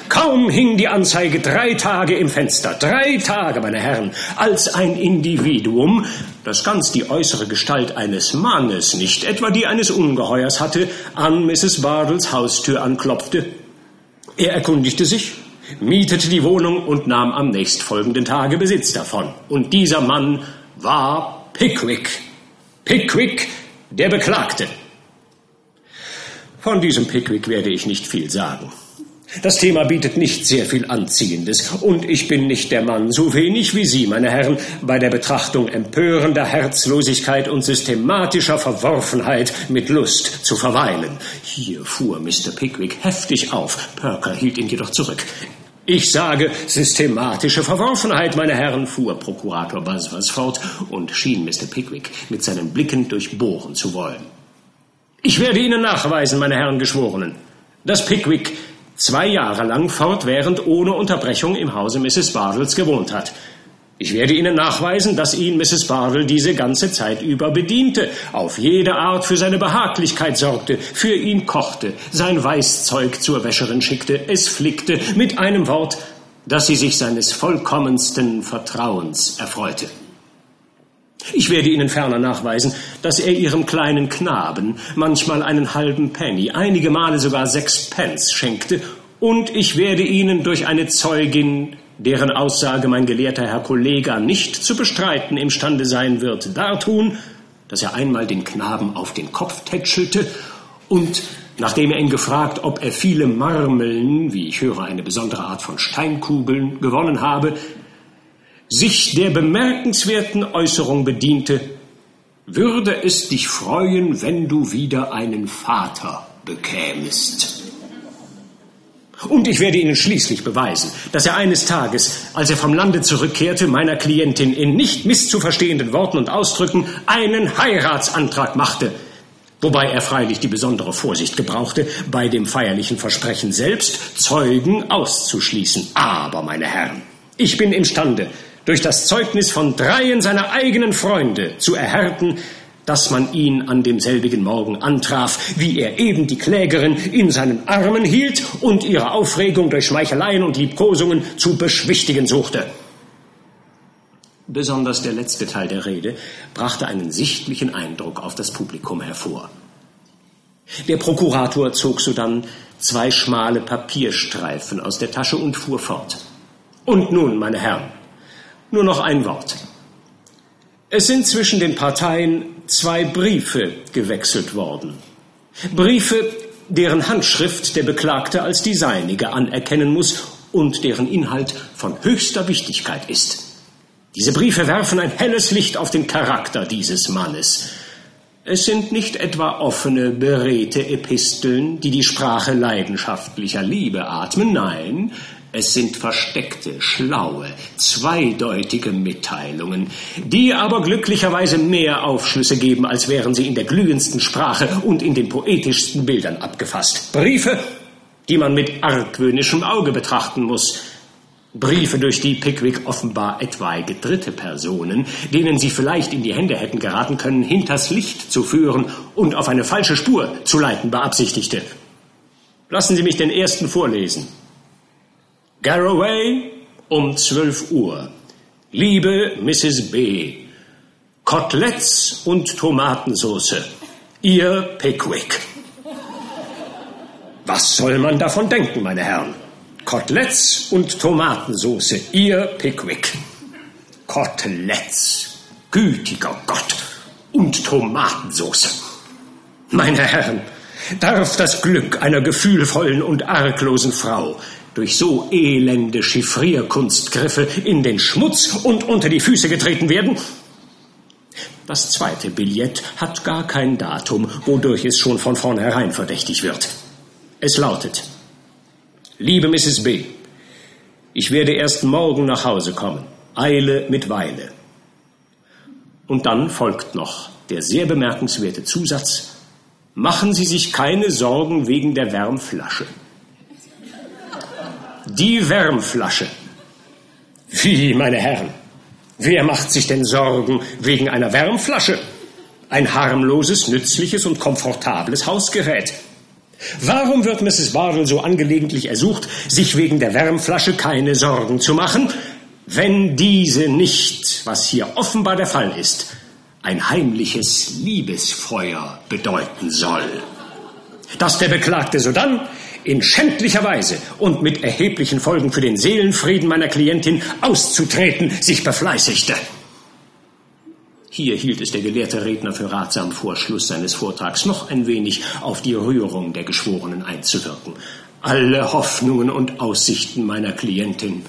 Kaum hing die Anzeige drei Tage im Fenster, drei Tage, meine Herren, als ein Individuum, das ganz die äußere Gestalt eines Mannes, nicht etwa die eines Ungeheuers hatte, an Mrs. Bardels Haustür anklopfte. Er erkundigte sich, mietete die Wohnung und nahm am nächstfolgenden Tage Besitz davon. Und dieser Mann war Pickwick. Pickwick, der Beklagte. Von diesem Pickwick werde ich nicht viel sagen. Das Thema bietet nicht sehr viel Anziehendes, und ich bin nicht der Mann, so wenig wie Sie, meine Herren, bei der Betrachtung empörender Herzlosigkeit und systematischer Verworfenheit mit Lust zu verweilen. Hier fuhr Mr. Pickwick heftig auf, Perker hielt ihn jedoch zurück. Ich sage systematische Verworfenheit, meine Herren, fuhr Prokurator Baswas fort und schien Mr. Pickwick mit seinen Blicken durchbohren zu wollen. Ich werde Ihnen nachweisen, meine Herren Geschworenen, dass Pickwick zwei Jahre lang fortwährend ohne Unterbrechung im Hause Mrs. Bardels gewohnt hat. Ich werde Ihnen nachweisen, dass ihn Mrs. Bardell diese ganze Zeit über bediente, auf jede Art für seine Behaglichkeit sorgte, für ihn kochte, sein Weißzeug zur Wäscherin schickte, es flickte, mit einem Wort, dass sie sich seines vollkommensten Vertrauens erfreute. Ich werde Ihnen ferner nachweisen, dass er Ihrem kleinen Knaben manchmal einen halben Penny, einige Male sogar sechs Pence schenkte, und ich werde Ihnen durch eine Zeugin, deren Aussage mein gelehrter Herr Kollege nicht zu bestreiten imstande sein wird, dartun, dass er einmal den Knaben auf den Kopf tätschelte und Nachdem er ihn gefragt, ob er viele Marmeln, wie ich höre, eine besondere Art von Steinkugeln, gewonnen habe, sich der bemerkenswerten Äußerung bediente, würde es dich freuen, wenn du wieder einen Vater bekämest. Und ich werde Ihnen schließlich beweisen, dass er eines Tages, als er vom Lande zurückkehrte, meiner Klientin in nicht misszuverstehenden Worten und Ausdrücken einen Heiratsantrag machte, wobei er freilich die besondere Vorsicht gebrauchte, bei dem feierlichen Versprechen selbst Zeugen auszuschließen. Aber, meine Herren, ich bin imstande, durch das Zeugnis von dreien seiner eigenen Freunde zu erhärten, dass man ihn an demselbigen Morgen antraf, wie er eben die Klägerin in seinen Armen hielt und ihre Aufregung durch Schmeicheleien und Liebkosungen zu beschwichtigen suchte. Besonders der letzte Teil der Rede brachte einen sichtlichen Eindruck auf das Publikum hervor. Der Prokurator zog sodann zwei schmale Papierstreifen aus der Tasche und fuhr fort. Und nun, meine Herren, nur noch ein Wort. Es sind zwischen den Parteien zwei Briefe gewechselt worden. Briefe, deren Handschrift der Beklagte als die seinige anerkennen muss und deren Inhalt von höchster Wichtigkeit ist. Diese Briefe werfen ein helles Licht auf den Charakter dieses Mannes. Es sind nicht etwa offene, beredte Episteln, die die Sprache leidenschaftlicher Liebe atmen, nein, es sind versteckte, schlaue, zweideutige Mitteilungen, die aber glücklicherweise mehr Aufschlüsse geben, als wären sie in der glühendsten Sprache und in den poetischsten Bildern abgefasst. Briefe, die man mit argwöhnischem Auge betrachten muss. Briefe, durch die Pickwick offenbar etwaige dritte Personen, denen sie vielleicht in die Hände hätten geraten können, hinters Licht zu führen und auf eine falsche Spur zu leiten beabsichtigte. Lassen Sie mich den ersten vorlesen. Garraway um 12 Uhr. Liebe Mrs. B. Koteletts und Tomatensauce. Ihr Pickwick. Was soll man davon denken, meine Herren? Koteletts und Tomatensauce. Ihr Pickwick. Koteletts. Gütiger Gott. Und Tomatensauce. Meine Herren, darf das Glück einer gefühlvollen und arglosen Frau durch so elende Chiffrierkunstgriffe in den Schmutz und unter die Füße getreten werden? Das zweite Billett hat gar kein Datum, wodurch es schon von vornherein verdächtig wird. Es lautet, Liebe Mrs. B., ich werde erst morgen nach Hause kommen. Eile mit Weile. Und dann folgt noch der sehr bemerkenswerte Zusatz, Machen Sie sich keine Sorgen wegen der Wärmflasche. Die Wärmflasche. Wie, meine Herren? Wer macht sich denn Sorgen wegen einer Wärmflasche? Ein harmloses, nützliches und komfortables Hausgerät. Warum wird Mrs. Bardell so angelegentlich ersucht, sich wegen der Wärmflasche keine Sorgen zu machen, wenn diese nicht, was hier offenbar der Fall ist, ein heimliches Liebesfeuer bedeuten soll? Dass der Beklagte sodann in schändlicher Weise und mit erheblichen Folgen für den Seelenfrieden meiner Klientin auszutreten, sich befleißigte. Hier hielt es der gelehrte Redner für ratsam, vor Schluss seines Vortrags noch ein wenig auf die Rührung der Geschworenen einzuwirken. Alle Hoffnungen und Aussichten meiner Klientin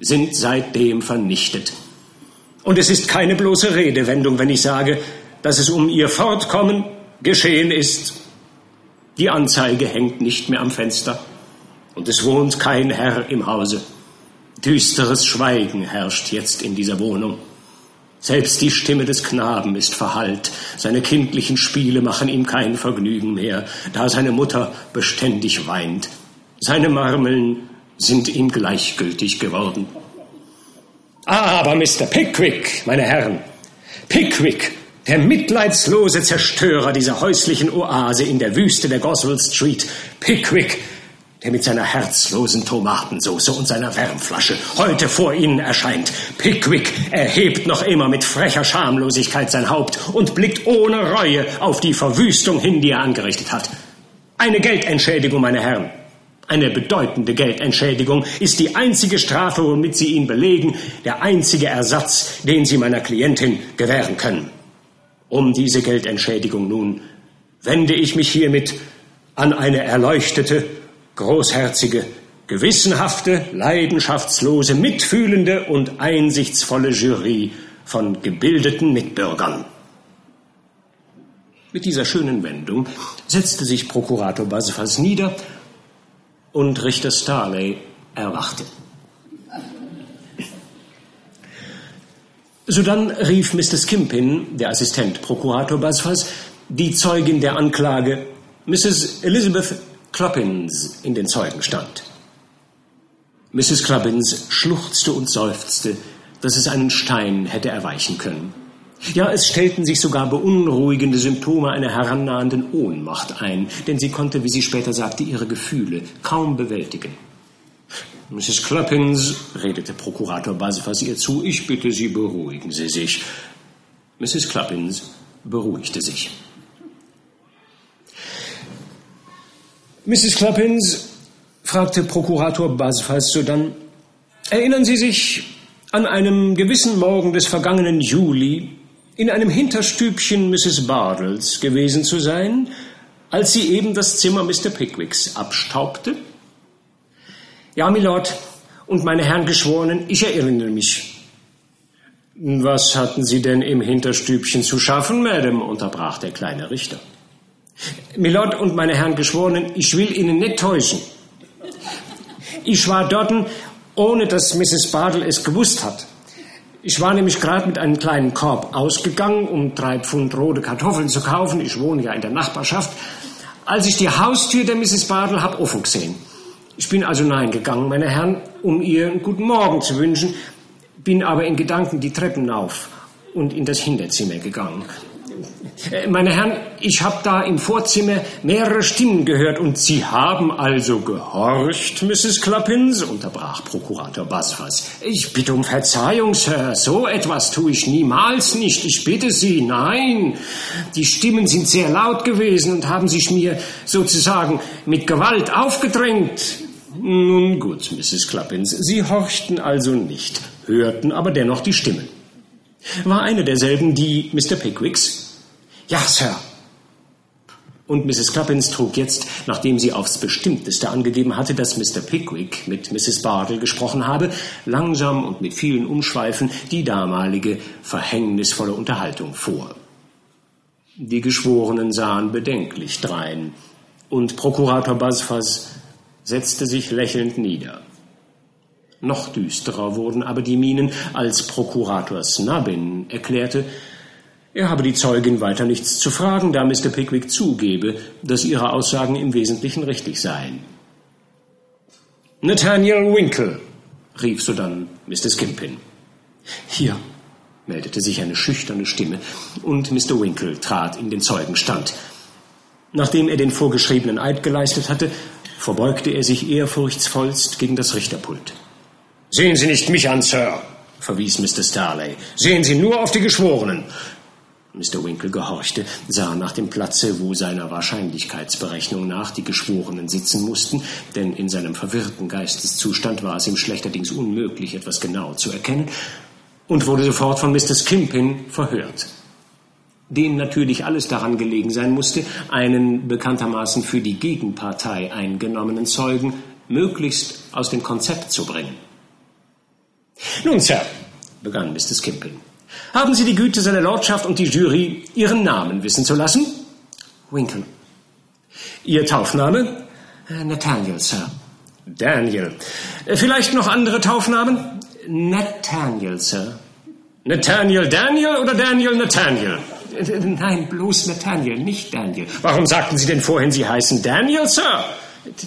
sind seitdem vernichtet. Und es ist keine bloße Redewendung, wenn ich sage, dass es um ihr Fortkommen geschehen ist die Anzeige hängt nicht mehr am Fenster und es wohnt kein Herr im Hause. Düsteres Schweigen herrscht jetzt in dieser Wohnung. Selbst die Stimme des Knaben ist verhallt. Seine kindlichen Spiele machen ihm kein Vergnügen mehr, da seine Mutter beständig weint. Seine Marmeln sind ihm gleichgültig geworden. Aber Mr. Pickwick, meine Herren, Pickwick der mitleidslose Zerstörer dieser häuslichen Oase in der Wüste der Goswell Street, Pickwick, der mit seiner herzlosen Tomatensauce und seiner Wärmflasche heute vor Ihnen erscheint. Pickwick erhebt noch immer mit frecher Schamlosigkeit sein Haupt und blickt ohne Reue auf die Verwüstung hin, die er angerichtet hat. Eine Geldentschädigung, meine Herren, eine bedeutende Geldentschädigung ist die einzige Strafe, womit Sie ihn belegen, der einzige Ersatz, den Sie meiner Klientin gewähren können. Um diese Geldentschädigung nun wende ich mich hiermit an eine erleuchtete, großherzige, gewissenhafte, leidenschaftslose, mitfühlende und einsichtsvolle Jury von gebildeten Mitbürgern. Mit dieser schönen Wendung setzte sich Prokurator Basfas nieder Und Richter Starley erwachte. Sodann rief Mr. Skimpin, der Assistent Prokurator Basfas, die Zeugin der Anklage, Mrs. Elizabeth Kloppins, in den Zeugenstand. Mrs. Kloppins schluchzte und seufzte, dass es einen Stein hätte erweichen können. Ja, es stellten sich sogar beunruhigende Symptome einer herannahenden Ohnmacht ein, denn sie konnte, wie sie später sagte, ihre Gefühle kaum bewältigen. Mrs. Clappins, redete Prokurator Basfas ihr zu, ich bitte Sie, beruhigen Sie sich. Mrs. Clappins beruhigte sich. Mrs. Clappins, fragte Prokurator Basfas sodann, erinnern Sie sich an einem gewissen Morgen des vergangenen Juli in einem Hinterstübchen Mrs. Bardles gewesen zu sein, als sie eben das Zimmer Mr. Pickwicks abstaubte? Ja, Milord, und meine Herren Geschworenen, ich erinnere mich. Was hatten Sie denn im Hinterstübchen zu schaffen, Madame? unterbrach der kleine Richter. Milord und meine Herren Geschworenen, ich will Ihnen nicht täuschen. Ich war dort, ohne dass Mrs. Bardell es gewusst hat. Ich war nämlich gerade mit einem kleinen Korb ausgegangen, um drei Pfund rote Kartoffeln zu kaufen. Ich wohne ja in der Nachbarschaft. Als ich die Haustür der Mrs. Bardell hab offen gesehen. Ich bin also hineingegangen, meine Herren, um ihr einen guten Morgen zu wünschen, bin aber in Gedanken die Treppen auf und in das Hinterzimmer gegangen. Äh, meine Herren, ich habe da im Vorzimmer mehrere Stimmen gehört und Sie haben also gehorcht, Mrs. Clappins, unterbrach Prokurator Basfas. Ich bitte um Verzeihung, Sir, so etwas tue ich niemals nicht. Ich bitte Sie, nein. Die Stimmen sind sehr laut gewesen und haben sich mir sozusagen mit Gewalt aufgedrängt. Nun gut, Mrs. Clappins, Sie horchten also nicht, hörten aber dennoch die Stimmen. War eine derselben die Mr. Pickwicks? Ja, Sir. Und Mrs. Clappins trug jetzt, nachdem sie aufs Bestimmteste angegeben hatte, dass Mr. Pickwick mit Mrs. Bardell gesprochen habe, langsam und mit vielen Umschweifen die damalige verhängnisvolle Unterhaltung vor. Die Geschworenen sahen bedenklich drein, und Prokurator Basfas setzte sich lächelnd nieder. Noch düsterer wurden aber die Mienen, als Prokurator Snubbin erklärte, er habe die Zeugin weiter nichts zu fragen, da Mr. Pickwick zugebe, dass ihre Aussagen im Wesentlichen richtig seien. Nathaniel Winkle, rief sodann Mr. Skimpin. Hier, meldete sich eine schüchterne Stimme, und Mr. Winkle trat in den Zeugenstand. Nachdem er den vorgeschriebenen Eid geleistet hatte, verbeugte er sich ehrfurchtsvollst gegen das Richterpult. Sehen Sie nicht mich an, Sir, verwies Mr. Starley. Sehen Sie nur auf die Geschworenen. Mr. Winkle gehorchte, sah nach dem Platze, wo seiner Wahrscheinlichkeitsberechnung nach die Geschworenen sitzen mussten, denn in seinem verwirrten Geisteszustand war es ihm schlechterdings unmöglich, etwas genau zu erkennen, und wurde sofort von Mr. Skimpin verhört. Dem natürlich alles daran gelegen sein musste, einen bekanntermaßen für die Gegenpartei eingenommenen Zeugen möglichst aus dem Konzept zu bringen. Nun, Sir, begann Mr. Skimpin, haben Sie die Güte, seiner Lordschaft und die Jury Ihren Namen wissen zu lassen? Winkle. Ihr Taufname? Äh, Nathaniel, Sir. Daniel. Äh, vielleicht noch andere Taufnamen? Nathaniel, Sir. Nathaniel Daniel oder Daniel Nathaniel? Nein, bloß Nathaniel, nicht Daniel. Warum sagten Sie denn vorhin, Sie heißen Daniel, Sir?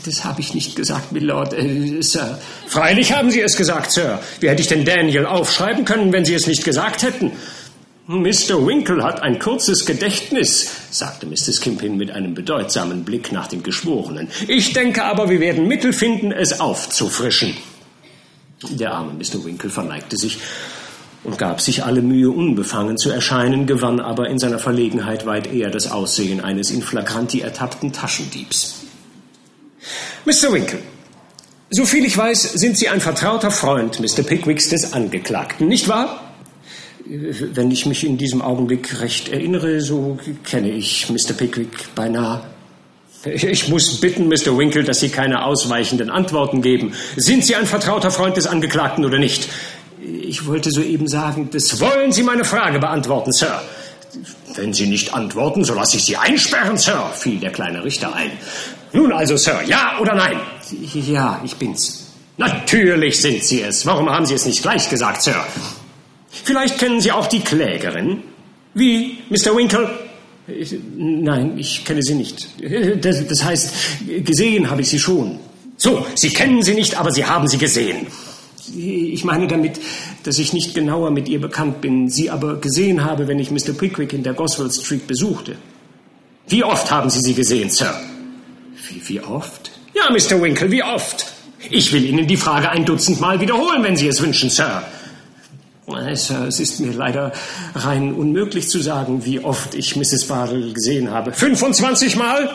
Das habe ich nicht gesagt, Milord, äh, Sir. Freilich haben Sie es gesagt, Sir. Wie hätte ich denn Daniel aufschreiben können, wenn Sie es nicht gesagt hätten? Mr. Winkle hat ein kurzes Gedächtnis, sagte Mr. Skimpin mit einem bedeutsamen Blick nach den Geschworenen. Ich denke aber, wir werden Mittel finden, es aufzufrischen. Der arme Mr. Winkle verneigte sich und gab sich alle Mühe, unbefangen zu erscheinen, gewann aber in seiner Verlegenheit weit eher das Aussehen eines in flagranti ertappten Taschendiebs. Mr. Winkle, soviel ich weiß, sind Sie ein vertrauter Freund Mr. Pickwicks des Angeklagten, nicht wahr? Wenn ich mich in diesem Augenblick recht erinnere, so kenne ich Mr. Pickwick beinahe. Ich muss bitten, Mr. Winkle, dass Sie keine ausweichenden Antworten geben. Sind Sie ein vertrauter Freund des Angeklagten oder nicht? Ich wollte soeben sagen, das wollen Sie meine Frage beantworten, Sir. Wenn Sie nicht antworten, so lasse ich Sie einsperren, Sir, fiel der kleine Richter ein. Nun also, Sir, ja oder nein? Ja, ich bin's. Natürlich sind Sie es. Warum haben Sie es nicht gleich gesagt, Sir? Vielleicht kennen Sie auch die Klägerin. Wie, Mr. Winkle? Nein, ich kenne sie nicht. Das heißt, gesehen habe ich sie schon. So, Sie kennen sie nicht, aber Sie haben sie gesehen. Ich meine damit, dass ich nicht genauer mit ihr bekannt bin, sie aber gesehen habe, wenn ich Mr. Pickwick in der Goswell Street besuchte. Wie oft haben Sie sie gesehen, Sir? Wie, wie oft? Ja, Mr. Winkle, wie oft? Ich will Ihnen die Frage ein Dutzend Mal wiederholen, wenn Sie es wünschen, Sir. Sir, es ist mir leider rein unmöglich zu sagen, wie oft ich Mrs. Bardell gesehen habe. 25 Mal?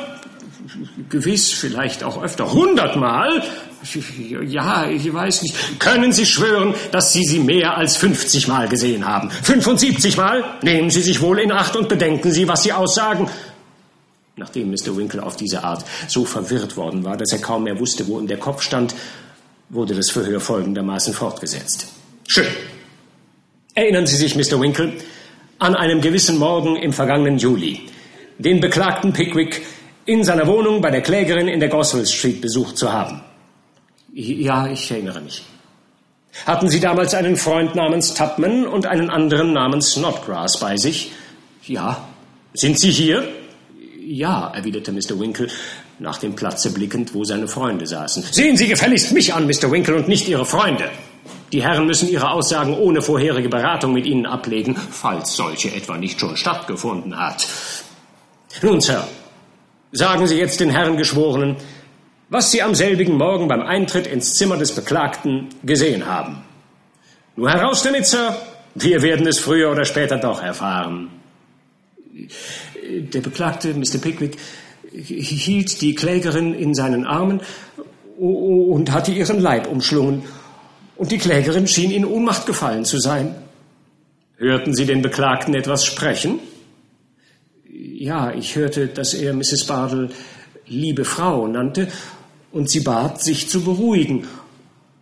Gewiss, vielleicht auch öfter. 100 Mal? Ja, ich weiß nicht. Können Sie schwören, dass Sie sie mehr als 50 Mal gesehen haben? 75 Mal? Nehmen Sie sich wohl in Acht und bedenken Sie, was Sie aussagen. Nachdem Mr. Winkle auf diese Art so verwirrt worden war, dass er kaum mehr wusste, wo ihm der Kopf stand, wurde das Verhör folgendermaßen fortgesetzt. Schön. Erinnern Sie sich, Mr. Winkle, an einem gewissen Morgen im vergangenen Juli, den Beklagten Pickwick in seiner Wohnung bei der Klägerin in der Goswell Street besucht zu haben? Ja, ich erinnere mich. Hatten Sie damals einen Freund namens Tubman und einen anderen namens Snodgrass bei sich? Ja. Sind Sie hier? Ja, erwiderte Mr. Winkle, nach dem Platze blickend, wo seine Freunde saßen. Sehen Sie gefälligst mich an, Mr. Winkle, und nicht Ihre Freunde. Die Herren müssen ihre Aussagen ohne vorherige Beratung mit Ihnen ablegen, falls solche etwa nicht schon stattgefunden hat. Nun, Sir, sagen Sie jetzt den Herren Geschworenen, was Sie am selbigen Morgen beim Eintritt ins Zimmer des Beklagten gesehen haben. Nur heraus damit, Sir. Wir werden es früher oder später doch erfahren. Der Beklagte, Mr. Pickwick, hielt die Klägerin in seinen Armen und hatte ihren Leib umschlungen. Und die Klägerin schien in Ohnmacht gefallen zu sein. Hörten Sie den Beklagten etwas sprechen? Ja, ich hörte, dass er Mrs. Bardell liebe Frau nannte und sie bat, sich zu beruhigen.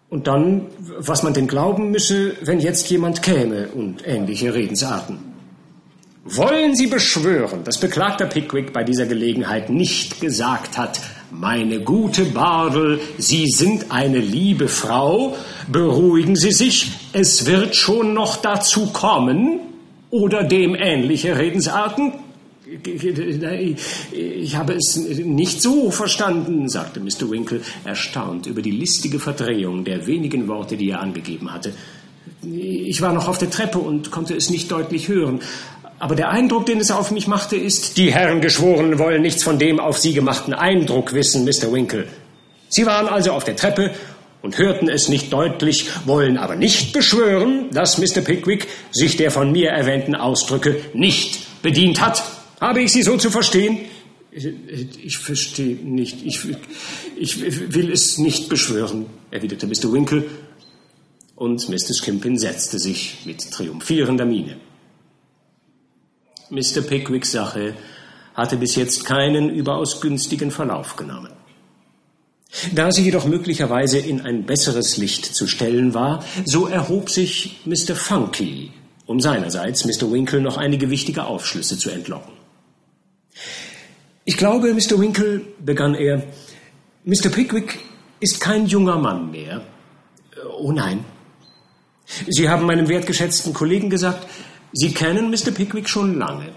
Und dann, was man denn glauben müsse, wenn jetzt jemand käme und ähnliche Redensarten. Wollen Sie beschwören, dass Beklagter Pickwick bei dieser Gelegenheit nicht gesagt hat, meine gute Bardel, Sie sind eine liebe Frau, beruhigen Sie sich, es wird schon noch dazu kommen, oder dem ähnliche Redensarten? Ich habe es nicht so verstanden, sagte Mr. Winkle, erstaunt über die listige Verdrehung der wenigen Worte, die er angegeben hatte. Ich war noch auf der Treppe und konnte es nicht deutlich hören. Aber der Eindruck, den es auf mich machte, ist... Die Herren Geschworenen wollen nichts von dem auf Sie gemachten Eindruck wissen, Mr. Winkle. Sie waren also auf der Treppe und hörten es nicht deutlich, wollen aber nicht beschwören, dass Mr. Pickwick sich der von mir erwähnten Ausdrücke nicht bedient hat. Habe ich Sie so zu verstehen? Ich, verstehe nicht. Ich, ich will es nicht beschwören, erwiderte Mr. Winkle. Und Mr. Skimpin setzte sich mit triumphierender Miene. Mr. Pickwicks Sache hatte bis jetzt keinen überaus günstigen Verlauf genommen. Da sie jedoch möglicherweise in ein besseres Licht zu stellen war, so erhob sich Mr. Funky, um seinerseits Mr. Winkle noch einige wichtige Aufschlüsse zu entlocken. Ich glaube, Mr. Winkle, begann er, Mr. Pickwick ist kein junger Mann mehr. Oh nein. Sie haben meinem wertgeschätzten Kollegen gesagt, Sie kennen Mr. Pickwick schon lange.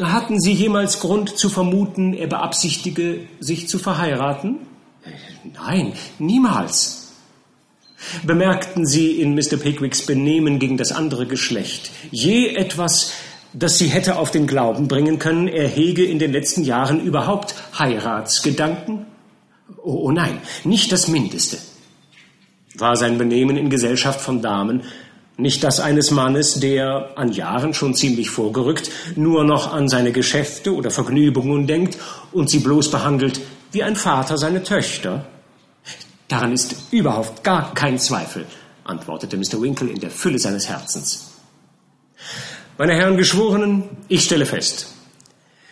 Hatten Sie jemals Grund zu vermuten, er beabsichtige, sich zu verheiraten? Nein, niemals. Bemerkten Sie in Mr. Pickwicks Benehmen gegen das andere Geschlecht je etwas, das Sie hätte auf den Glauben bringen können, er hege in den letzten Jahren überhaupt Heiratsgedanken? Oh, oh nein, nicht das Mindeste. War sein Benehmen in Gesellschaft von Damen nicht das eines Mannes, der, an Jahren schon ziemlich vorgerückt, nur noch an seine Geschäfte oder Vergnügungen denkt und sie bloß behandelt wie ein Vater seine Töchter? Daran ist überhaupt gar kein Zweifel, antwortete Mr. Winkle in der Fülle seines Herzens. Meine Herren Geschworenen, ich stelle fest,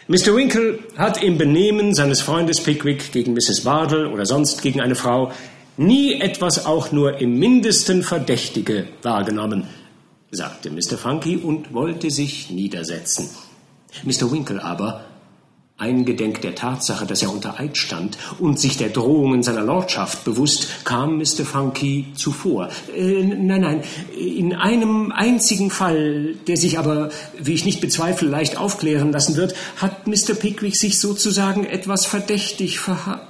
Mr. Winkle hat im Benehmen seines Freundes Pickwick gegen Mrs. Bardell oder sonst gegen eine Frau nie etwas auch nur im mindesten Verdächtige wahrgenommen, sagte Mr. Funky und wollte sich niedersetzen. Mr. Winkle aber Eingedenk der Tatsache, dass er unter Eid stand und sich der Drohungen seiner Lordschaft bewusst, kam Mr. Funky zuvor. Äh, nein, nein, in einem einzigen Fall, der sich aber, wie ich nicht bezweifle, leicht aufklären lassen wird, hat Mr. Pickwick sich sozusagen etwas verdächtig verhalten.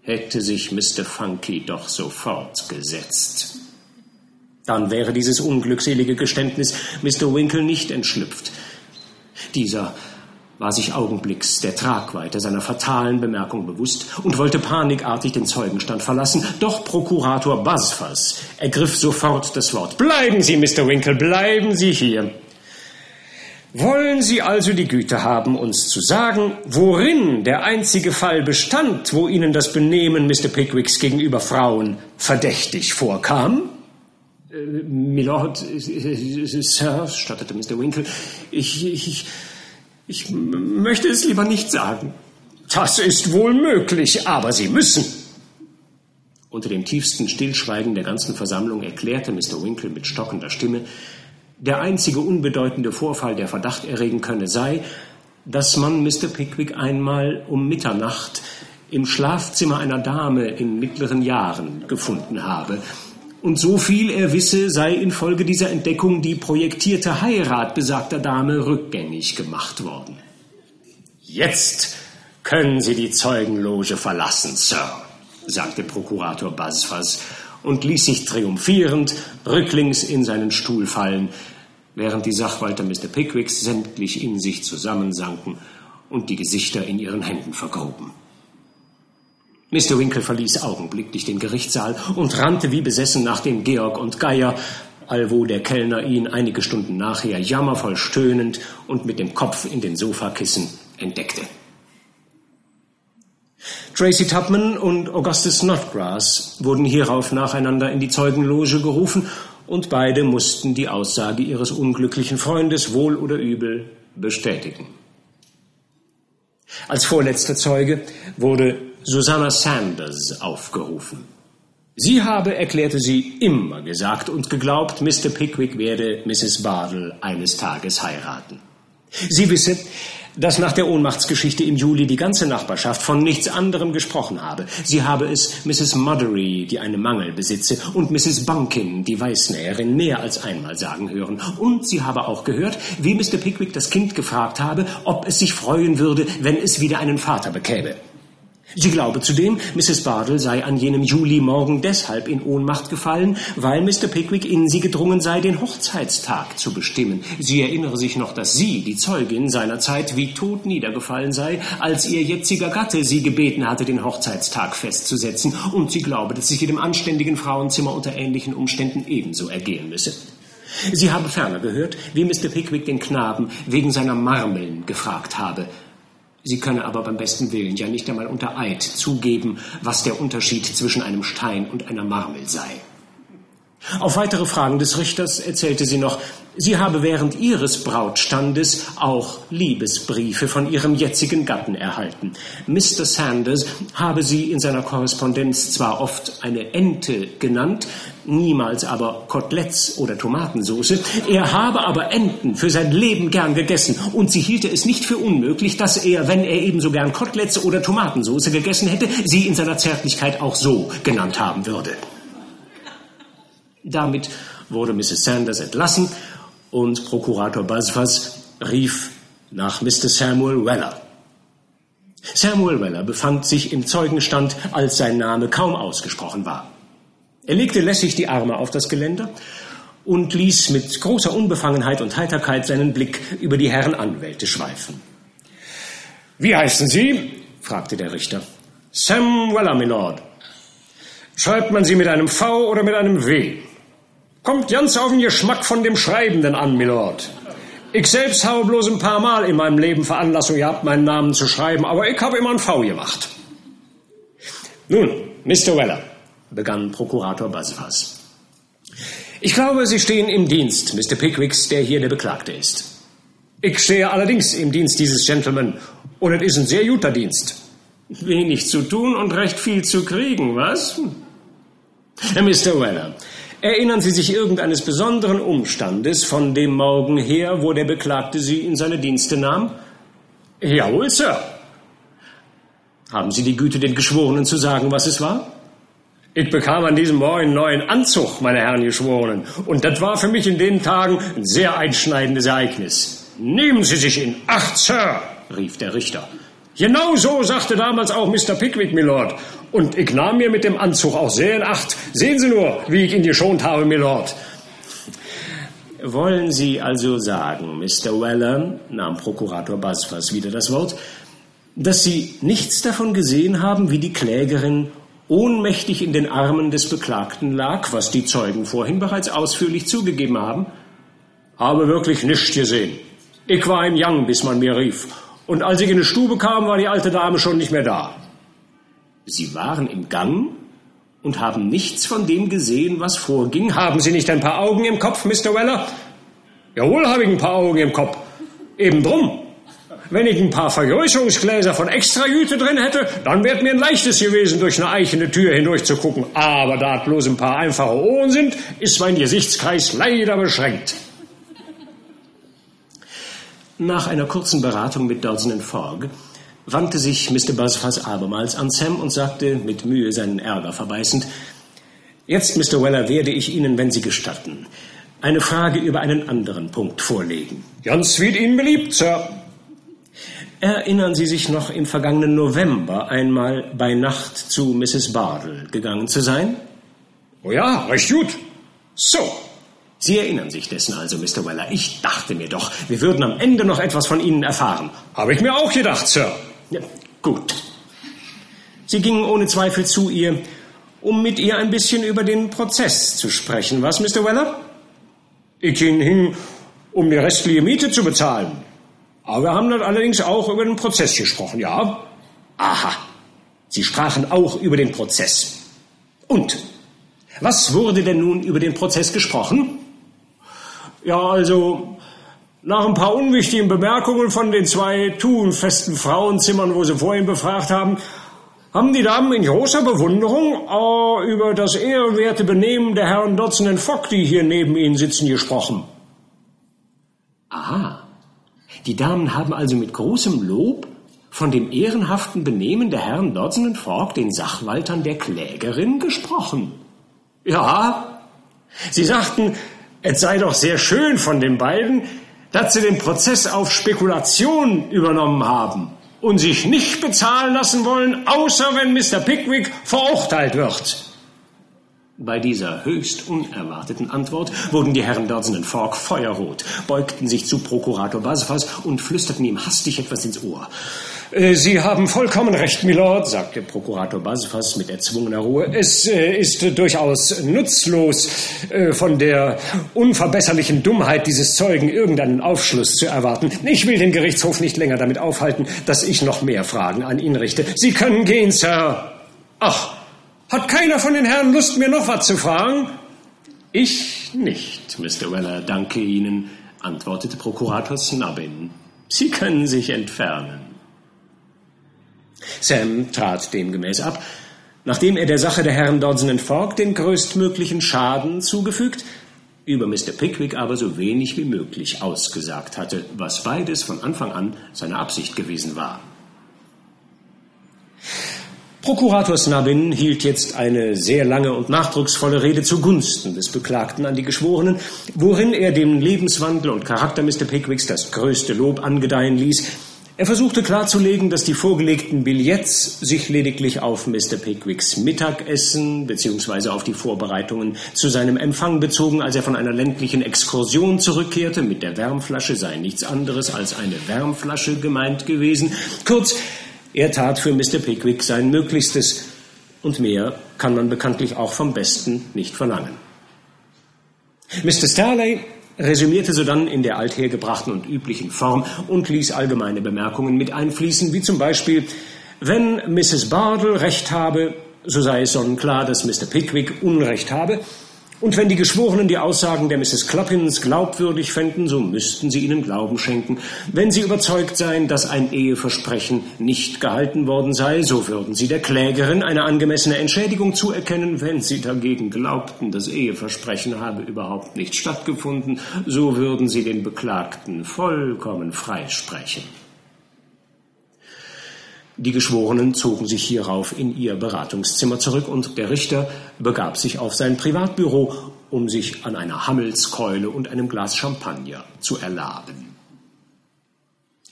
Hätte sich Mr. Funky doch sofort gesetzt. Dann wäre dieses unglückselige Geständnis Mr. Winkle nicht entschlüpft. Dieser war sich augenblicks der Tragweite seiner fatalen Bemerkung bewusst und wollte panikartig den Zeugenstand verlassen. Doch Prokurator Buzzfuzz ergriff sofort das Wort. Bleiben Sie, Mr. Winkle, bleiben Sie hier. Wollen Sie also die Güte haben, uns zu sagen, worin der einzige Fall bestand, wo Ihnen das Benehmen Mr. Pickwicks gegenüber Frauen verdächtig vorkam? Äh, Milord, Sir, stotterte Mr. Winkle, ich, ich, ich möchte es lieber nicht sagen. Das ist wohl möglich, aber Sie müssen. Unter dem tiefsten Stillschweigen der ganzen Versammlung erklärte Mr. Winkle mit stockender Stimme, der einzige unbedeutende Vorfall, der Verdacht erregen könne, sei, dass man Mr. Pickwick einmal um Mitternacht im Schlafzimmer einer Dame in mittleren Jahren gefunden habe, und so viel er wisse, sei infolge dieser Entdeckung die projektierte Heirat besagter Dame rückgängig gemacht worden. Jetzt können Sie die Zeugenloge verlassen, Sir, sagte Prokurator Basfas und ließ sich triumphierend rücklings in seinen Stuhl fallen, während die Sachwalter Mr. Pickwicks sämtlich in sich zusammensanken und die Gesichter in ihren Händen vergruben. Mr. Winkle verließ augenblicklich den Gerichtssaal und rannte wie besessen nach dem Georg und Geier, allwo der Kellner ihn einige Stunden nachher jammervoll stöhnend und mit dem Kopf in den Sofakissen entdeckte. Tracy Tubman und Augustus Snodgrass wurden hierauf nacheinander in die Zeugenloge gerufen und beide mussten die Aussage ihres unglücklichen Freundes wohl oder übel bestätigen. Als vorletzter Zeuge wurde Susanna Sanders aufgerufen. Sie habe, erklärte sie, immer gesagt und geglaubt, Mr. Pickwick werde Mrs. Bardell eines Tages heiraten. Sie wisse, dass nach der Ohnmachtsgeschichte im Juli die ganze Nachbarschaft von nichts anderem gesprochen habe. Sie habe es Mrs. Muddery, die eine Mangel besitze, und Mrs. Bunkin, die Weißnäherin, mehr als einmal sagen hören. Und sie habe auch gehört, wie Mr. Pickwick das Kind gefragt habe, ob es sich freuen würde, wenn es wieder einen Vater bekäme. Sie glaube zudem, Mrs. Bardell sei an jenem Julimorgen deshalb in Ohnmacht gefallen, weil Mr. Pickwick in sie gedrungen sei, den Hochzeitstag zu bestimmen. Sie erinnere sich noch, dass sie, die Zeugin seiner Zeit, wie tot niedergefallen sei, als ihr jetziger Gatte sie gebeten hatte, den Hochzeitstag festzusetzen, und sie glaube, dass sich jedem anständigen Frauenzimmer unter ähnlichen Umständen ebenso ergehen müsse. Sie habe ferner gehört, wie Mr. Pickwick den Knaben wegen seiner Marmeln gefragt habe. Sie könne aber beim besten Willen ja nicht einmal unter Eid zugeben, was der Unterschied zwischen einem Stein und einer Marmel sei. Auf weitere Fragen des Richters erzählte sie noch, sie habe während ihres Brautstandes auch Liebesbriefe von ihrem jetzigen Gatten erhalten. Mr. Sanders habe sie in seiner Korrespondenz zwar oft eine Ente genannt, niemals aber Koteletts oder Tomatensoße. Er habe aber Enten für sein Leben gern gegessen und sie hielte es nicht für unmöglich, dass er, wenn er ebenso gern Koteletts oder Tomatensoße gegessen hätte, sie in seiner Zärtlichkeit auch so genannt haben würde. Damit wurde Mrs. Sanders entlassen und Prokurator Basfas rief nach Mr. Samuel Weller. Samuel Weller befand sich im Zeugenstand, als sein Name kaum ausgesprochen war. Er legte lässig die Arme auf das Geländer und ließ mit großer Unbefangenheit und Heiterkeit seinen Blick über die Herren Anwälte schweifen. Wie heißen Sie? fragte der Richter. Sam Weller, Milord. Schreibt man Sie mit einem V oder mit einem W? Kommt ganz auf den Geschmack von dem Schreibenden an, Milord. Ich selbst habe bloß ein paar Mal in meinem Leben Veranlassung gehabt, meinen Namen zu schreiben, aber ich habe immer ein V gemacht. Nun, Mr. Weller, begann Prokurator Basifas. Ich glaube, Sie stehen im Dienst, Mr. Pickwicks, der hier der Beklagte ist. Ich stehe allerdings im Dienst dieses Gentleman, und es ist ein sehr guter Dienst. Wenig zu tun und recht viel zu kriegen, was? Mr. Weller, erinnern Sie sich irgendeines besonderen Umstandes von dem Morgen her, wo der Beklagte Sie in seine Dienste nahm? Jawohl, Sir. Haben Sie die Güte, den Geschworenen zu sagen, was es war? Ich bekam an diesem Morgen einen neuen Anzug, meine Herren Geschworenen. Und das war für mich in den Tagen ein sehr einschneidendes Ereignis. Nehmen Sie sich in Acht, Sir, rief der Richter. Genau so sagte damals auch Mr. Pickwick, Milord. Und ich nahm mir mit dem Anzug auch sehr in Acht. Sehen Sie nur, wie ich ihn geschont habe, Milord. Wollen Sie also sagen, Mr. Weller, nahm Prokurator Basfas wieder das Wort, dass Sie nichts davon gesehen haben, wie die Klägerin ohnmächtig in den Armen des Beklagten lag, was die Zeugen vorhin bereits ausführlich zugegeben haben? Habe wirklich nichts gesehen. Ich war im Young, bis man mir rief. Und als ich in die Stube kam, war die alte Dame schon nicht mehr da. Sie waren im Gang und haben nichts von dem gesehen, was vorging. Haben Sie nicht ein paar Augen im Kopf, Mr. Weller? Jawohl, habe ich ein paar Augen im Kopf. Eben drum. Wenn ich ein paar Vergrößerungsgläser von Extrajüte drin hätte, dann wäre mir ein leichtes gewesen, durch eine eichene Tür hindurch zu gucken. Aber da bloß ein paar einfache Ohren sind, ist mein Gesichtskreis leider beschränkt. Nach einer kurzen Beratung mit Dodson Fogg wandte sich Mr. Buzzfuzz abermals an Sam und sagte, mit Mühe seinen Ärger verbeißend, Jetzt, Mr. Weller, werde ich Ihnen, wenn Sie gestatten, eine Frage über einen anderen Punkt vorlegen. Ganz wie Ihnen beliebt, Sir. Erinnern Sie sich noch im vergangenen November einmal bei Nacht zu Mrs. Bardell gegangen zu sein? Oh ja, recht gut. So. Sie erinnern sich dessen also, Mr. Weller. Ich dachte mir doch, wir würden am Ende noch etwas von Ihnen erfahren. Habe ich mir auch gedacht, Sir. Ja, gut. Sie gingen ohne Zweifel zu ihr, um mit ihr ein bisschen über den Prozess zu sprechen. Was, Mr. Weller? Ich ging hin, um die restliche Miete zu bezahlen. Aber wir haben dann allerdings auch über den Prozess gesprochen, ja? Aha. Sie sprachen auch über den Prozess. Und? Was wurde denn nun über den Prozess gesprochen? Ja, also, nach ein paar unwichtigen Bemerkungen von den zwei tunfesten Frauenzimmern, wo sie vorhin befragt haben, haben die Damen in großer Bewunderung äh, über das ehrenwerte Benehmen der Herren Dodson und Fogg, die hier neben Ihnen sitzen, gesprochen. Aha. Die Damen haben also mit großem Lob von dem ehrenhaften Benehmen der Herren Dodson und Fogg, den Sachwaltern der Klägerin, gesprochen. Ja, sie sagten, es sei doch sehr schön von den beiden, dass sie den Prozess auf Spekulation übernommen haben und sich nicht bezahlen lassen wollen, außer wenn Mr. Pickwick verurteilt wird. Bei dieser höchst unerwarteten Antwort wurden die Herren Dodson und Fogg feuerrot, beugten sich zu Prokurator Basfas und flüsterten ihm hastig etwas ins Ohr. Äh, Sie haben vollkommen recht, Milord, sagte Prokurator Basfas mit erzwungener Ruhe. Es äh, ist durchaus nutzlos, äh, von der unverbesserlichen Dummheit dieses Zeugen irgendeinen Aufschluss zu erwarten. Ich will den Gerichtshof nicht länger damit aufhalten, dass ich noch mehr Fragen an ihn richte. Sie können gehen, Sir. Ach, hat keiner von den Herren Lust, mir noch was zu fragen? Ich nicht, Mr. Weller, danke Ihnen, antwortete Prokurator Snubbin. Sie können sich entfernen. Sam trat demgemäß ab, nachdem er der Sache der Herren Dodson Fogg den größtmöglichen Schaden zugefügt, über Mr. Pickwick aber so wenig wie möglich ausgesagt hatte, was beides von Anfang an seine Absicht gewesen war. Prokurator Snubbin hielt jetzt eine sehr lange und nachdrucksvolle Rede zugunsten des Beklagten an die Geschworenen, worin er dem Lebenswandel und Charakter Mr. Pickwicks das größte Lob angedeihen ließ. Er versuchte klarzulegen, dass die vorgelegten Billets sich lediglich auf Mr. Pickwicks Mittagessen bzw. auf die Vorbereitungen zu seinem Empfang bezogen, als er von einer ländlichen Exkursion zurückkehrte. Mit der Wärmflasche sei nichts anderes als eine Wärmflasche gemeint gewesen. Kurz, er tat für Mr. Pickwick sein Möglichstes, und mehr kann man bekanntlich auch vom Besten nicht verlangen. Mr. Starley resümierte sodann in der althergebrachten und üblichen Form und ließ allgemeine Bemerkungen mit einfließen, wie zum Beispiel, wenn Mrs. Bardell recht habe, so sei es sonnenklar, dass Mr. Pickwick Unrecht habe, und wenn die Geschworenen die Aussagen der Mrs. Kloppins glaubwürdig fänden, so müssten sie ihnen Glauben schenken. Wenn sie überzeugt seien, dass ein Eheversprechen nicht gehalten worden sei, so würden sie der Klägerin eine angemessene Entschädigung zuerkennen. Wenn sie dagegen glaubten, das Eheversprechen habe überhaupt nicht stattgefunden, so würden sie den Beklagten vollkommen freisprechen. Die Geschworenen zogen sich hierauf in ihr Beratungszimmer zurück und der Richter begab sich auf sein Privatbüro, um sich an einer Hammelskeule und einem Glas Champagner zu erlaben.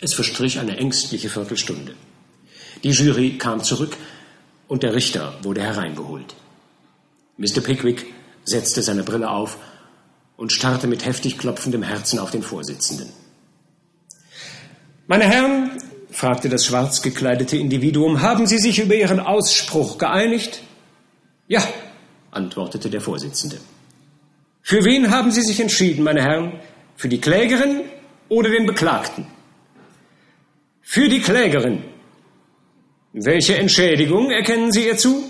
Es verstrich eine ängstliche Viertelstunde. Die Jury kam zurück und der Richter wurde hereingeholt. Mr. Pickwick setzte seine Brille auf und starrte mit heftig klopfendem Herzen auf den Vorsitzenden. Meine Herren, fragte das schwarz gekleidete Individuum, haben Sie sich über Ihren Ausspruch geeinigt? Ja, antwortete der Vorsitzende. Für wen haben Sie sich entschieden, meine Herren? Für die Klägerin oder den Beklagten? Für die Klägerin. Welche Entschädigung erkennen Sie ihr zu?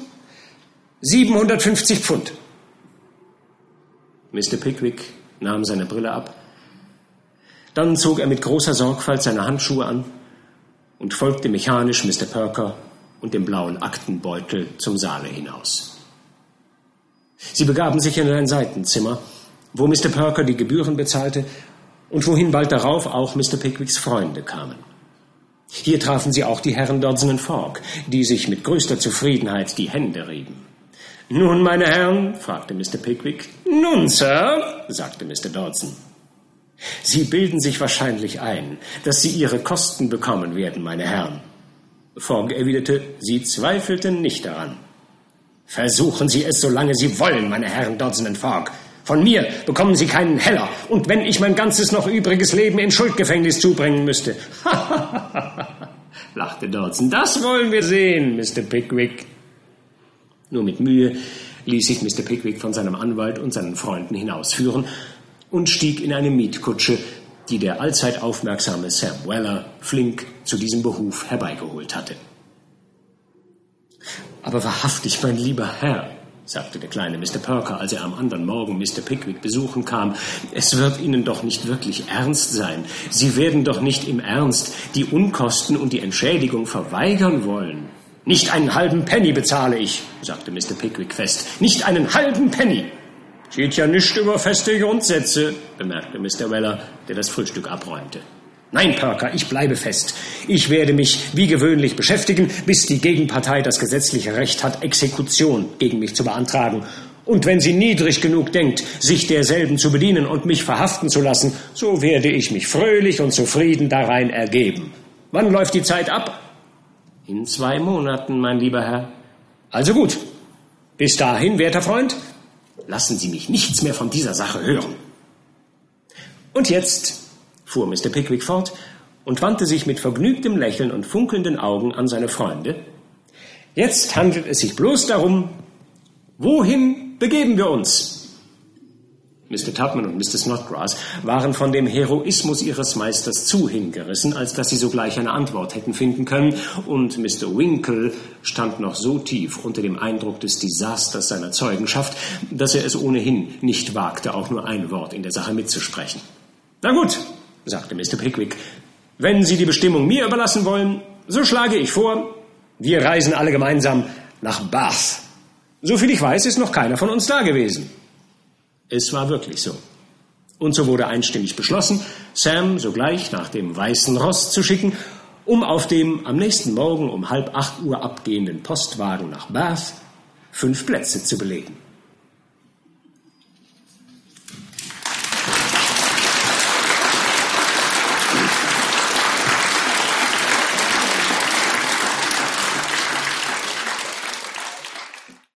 750 Pfund. Mr. Pickwick nahm seine Brille ab. Dann zog er mit großer Sorgfalt seine Handschuhe an und folgte mechanisch Mr. Perker und dem blauen Aktenbeutel zum Saale hinaus. Sie begaben sich in ein Seitenzimmer, wo Mr. Perker die Gebühren bezahlte und wohin bald darauf auch Mr. Pickwicks Freunde kamen. Hier trafen sie auch die Herren Dodson und Fogg, die sich mit größter Zufriedenheit die Hände rieben. Nun, meine Herren? fragte Mr. Pickwick. Nun, Sir, sagte Mr. Dodson. Sie bilden sich wahrscheinlich ein, dass Sie Ihre Kosten bekommen werden, meine Herren. Fogg erwiderte, Sie zweifelten nicht daran. Versuchen Sie es, solange Sie wollen, meine Herren Dodson und Fogg. Von mir bekommen Sie keinen Heller. Und wenn ich mein ganzes noch übriges Leben in Schuldgefängnis zubringen müsste. lachte Dodson. Das wollen wir sehen, Mr. Pickwick. Nur mit Mühe ließ sich Mr. Pickwick von seinem Anwalt und seinen Freunden hinausführen und stieg in eine Mietkutsche, die der allzeit aufmerksame Sam Weller flink zu diesem Behuf herbeigeholt hatte. Aber wahrhaftig, mein lieber Herr, sagte der kleine Mr. Perker, als er am anderen Morgen Mr. Pickwick besuchen kam, es wird Ihnen doch nicht wirklich ernst sein. Sie werden doch nicht im Ernst die Unkosten und die Entschädigung verweigern wollen. Nicht einen halben Penny bezahle ich, sagte Mr. Pickwick fest. Nicht einen halben Penny. Steht ja nicht über feste Grundsätze, bemerkte Mr. Weller, der das Frühstück abräumte. Nein, Parker, ich bleibe fest. Ich werde mich wie gewöhnlich beschäftigen, bis die Gegenpartei das gesetzliche Recht hat, Exekution gegen mich zu beantragen. Und wenn sie niedrig genug denkt, sich derselben zu bedienen und mich verhaften zu lassen, so werde ich mich fröhlich und zufrieden darein ergeben. Wann läuft die Zeit ab? In zwei Monaten, mein lieber Herr. Also gut. Bis dahin, werter Freund, Lassen Sie mich nichts mehr von dieser Sache hören. Und jetzt, fuhr Mr. Pickwick fort und wandte sich mit vergnügtem Lächeln und funkelnden Augen an seine Freunde, jetzt handelt es sich bloß darum, wohin begeben wir uns? Mr. Tubman und Mr. Snodgrass waren von dem Heroismus ihres Meisters zu hingerissen, als dass sie sogleich eine Antwort hätten finden können, und Mr. Winkle stand noch so tief unter dem Eindruck des Desasters seiner Zeugenschaft, dass er es ohnehin nicht wagte, auch nur ein Wort in der Sache mitzusprechen. Na gut, sagte Mr. Pickwick, wenn Sie die Bestimmung mir überlassen wollen, so schlage ich vor, wir reisen alle gemeinsam nach Bath. Soviel ich weiß, ist noch keiner von uns da gewesen. Es war wirklich so. Und so wurde einstimmig beschlossen, Sam sogleich nach dem Weißen Ross zu schicken, um auf dem am nächsten Morgen um halb acht Uhr abgehenden Postwagen nach Bath fünf Plätze zu belegen.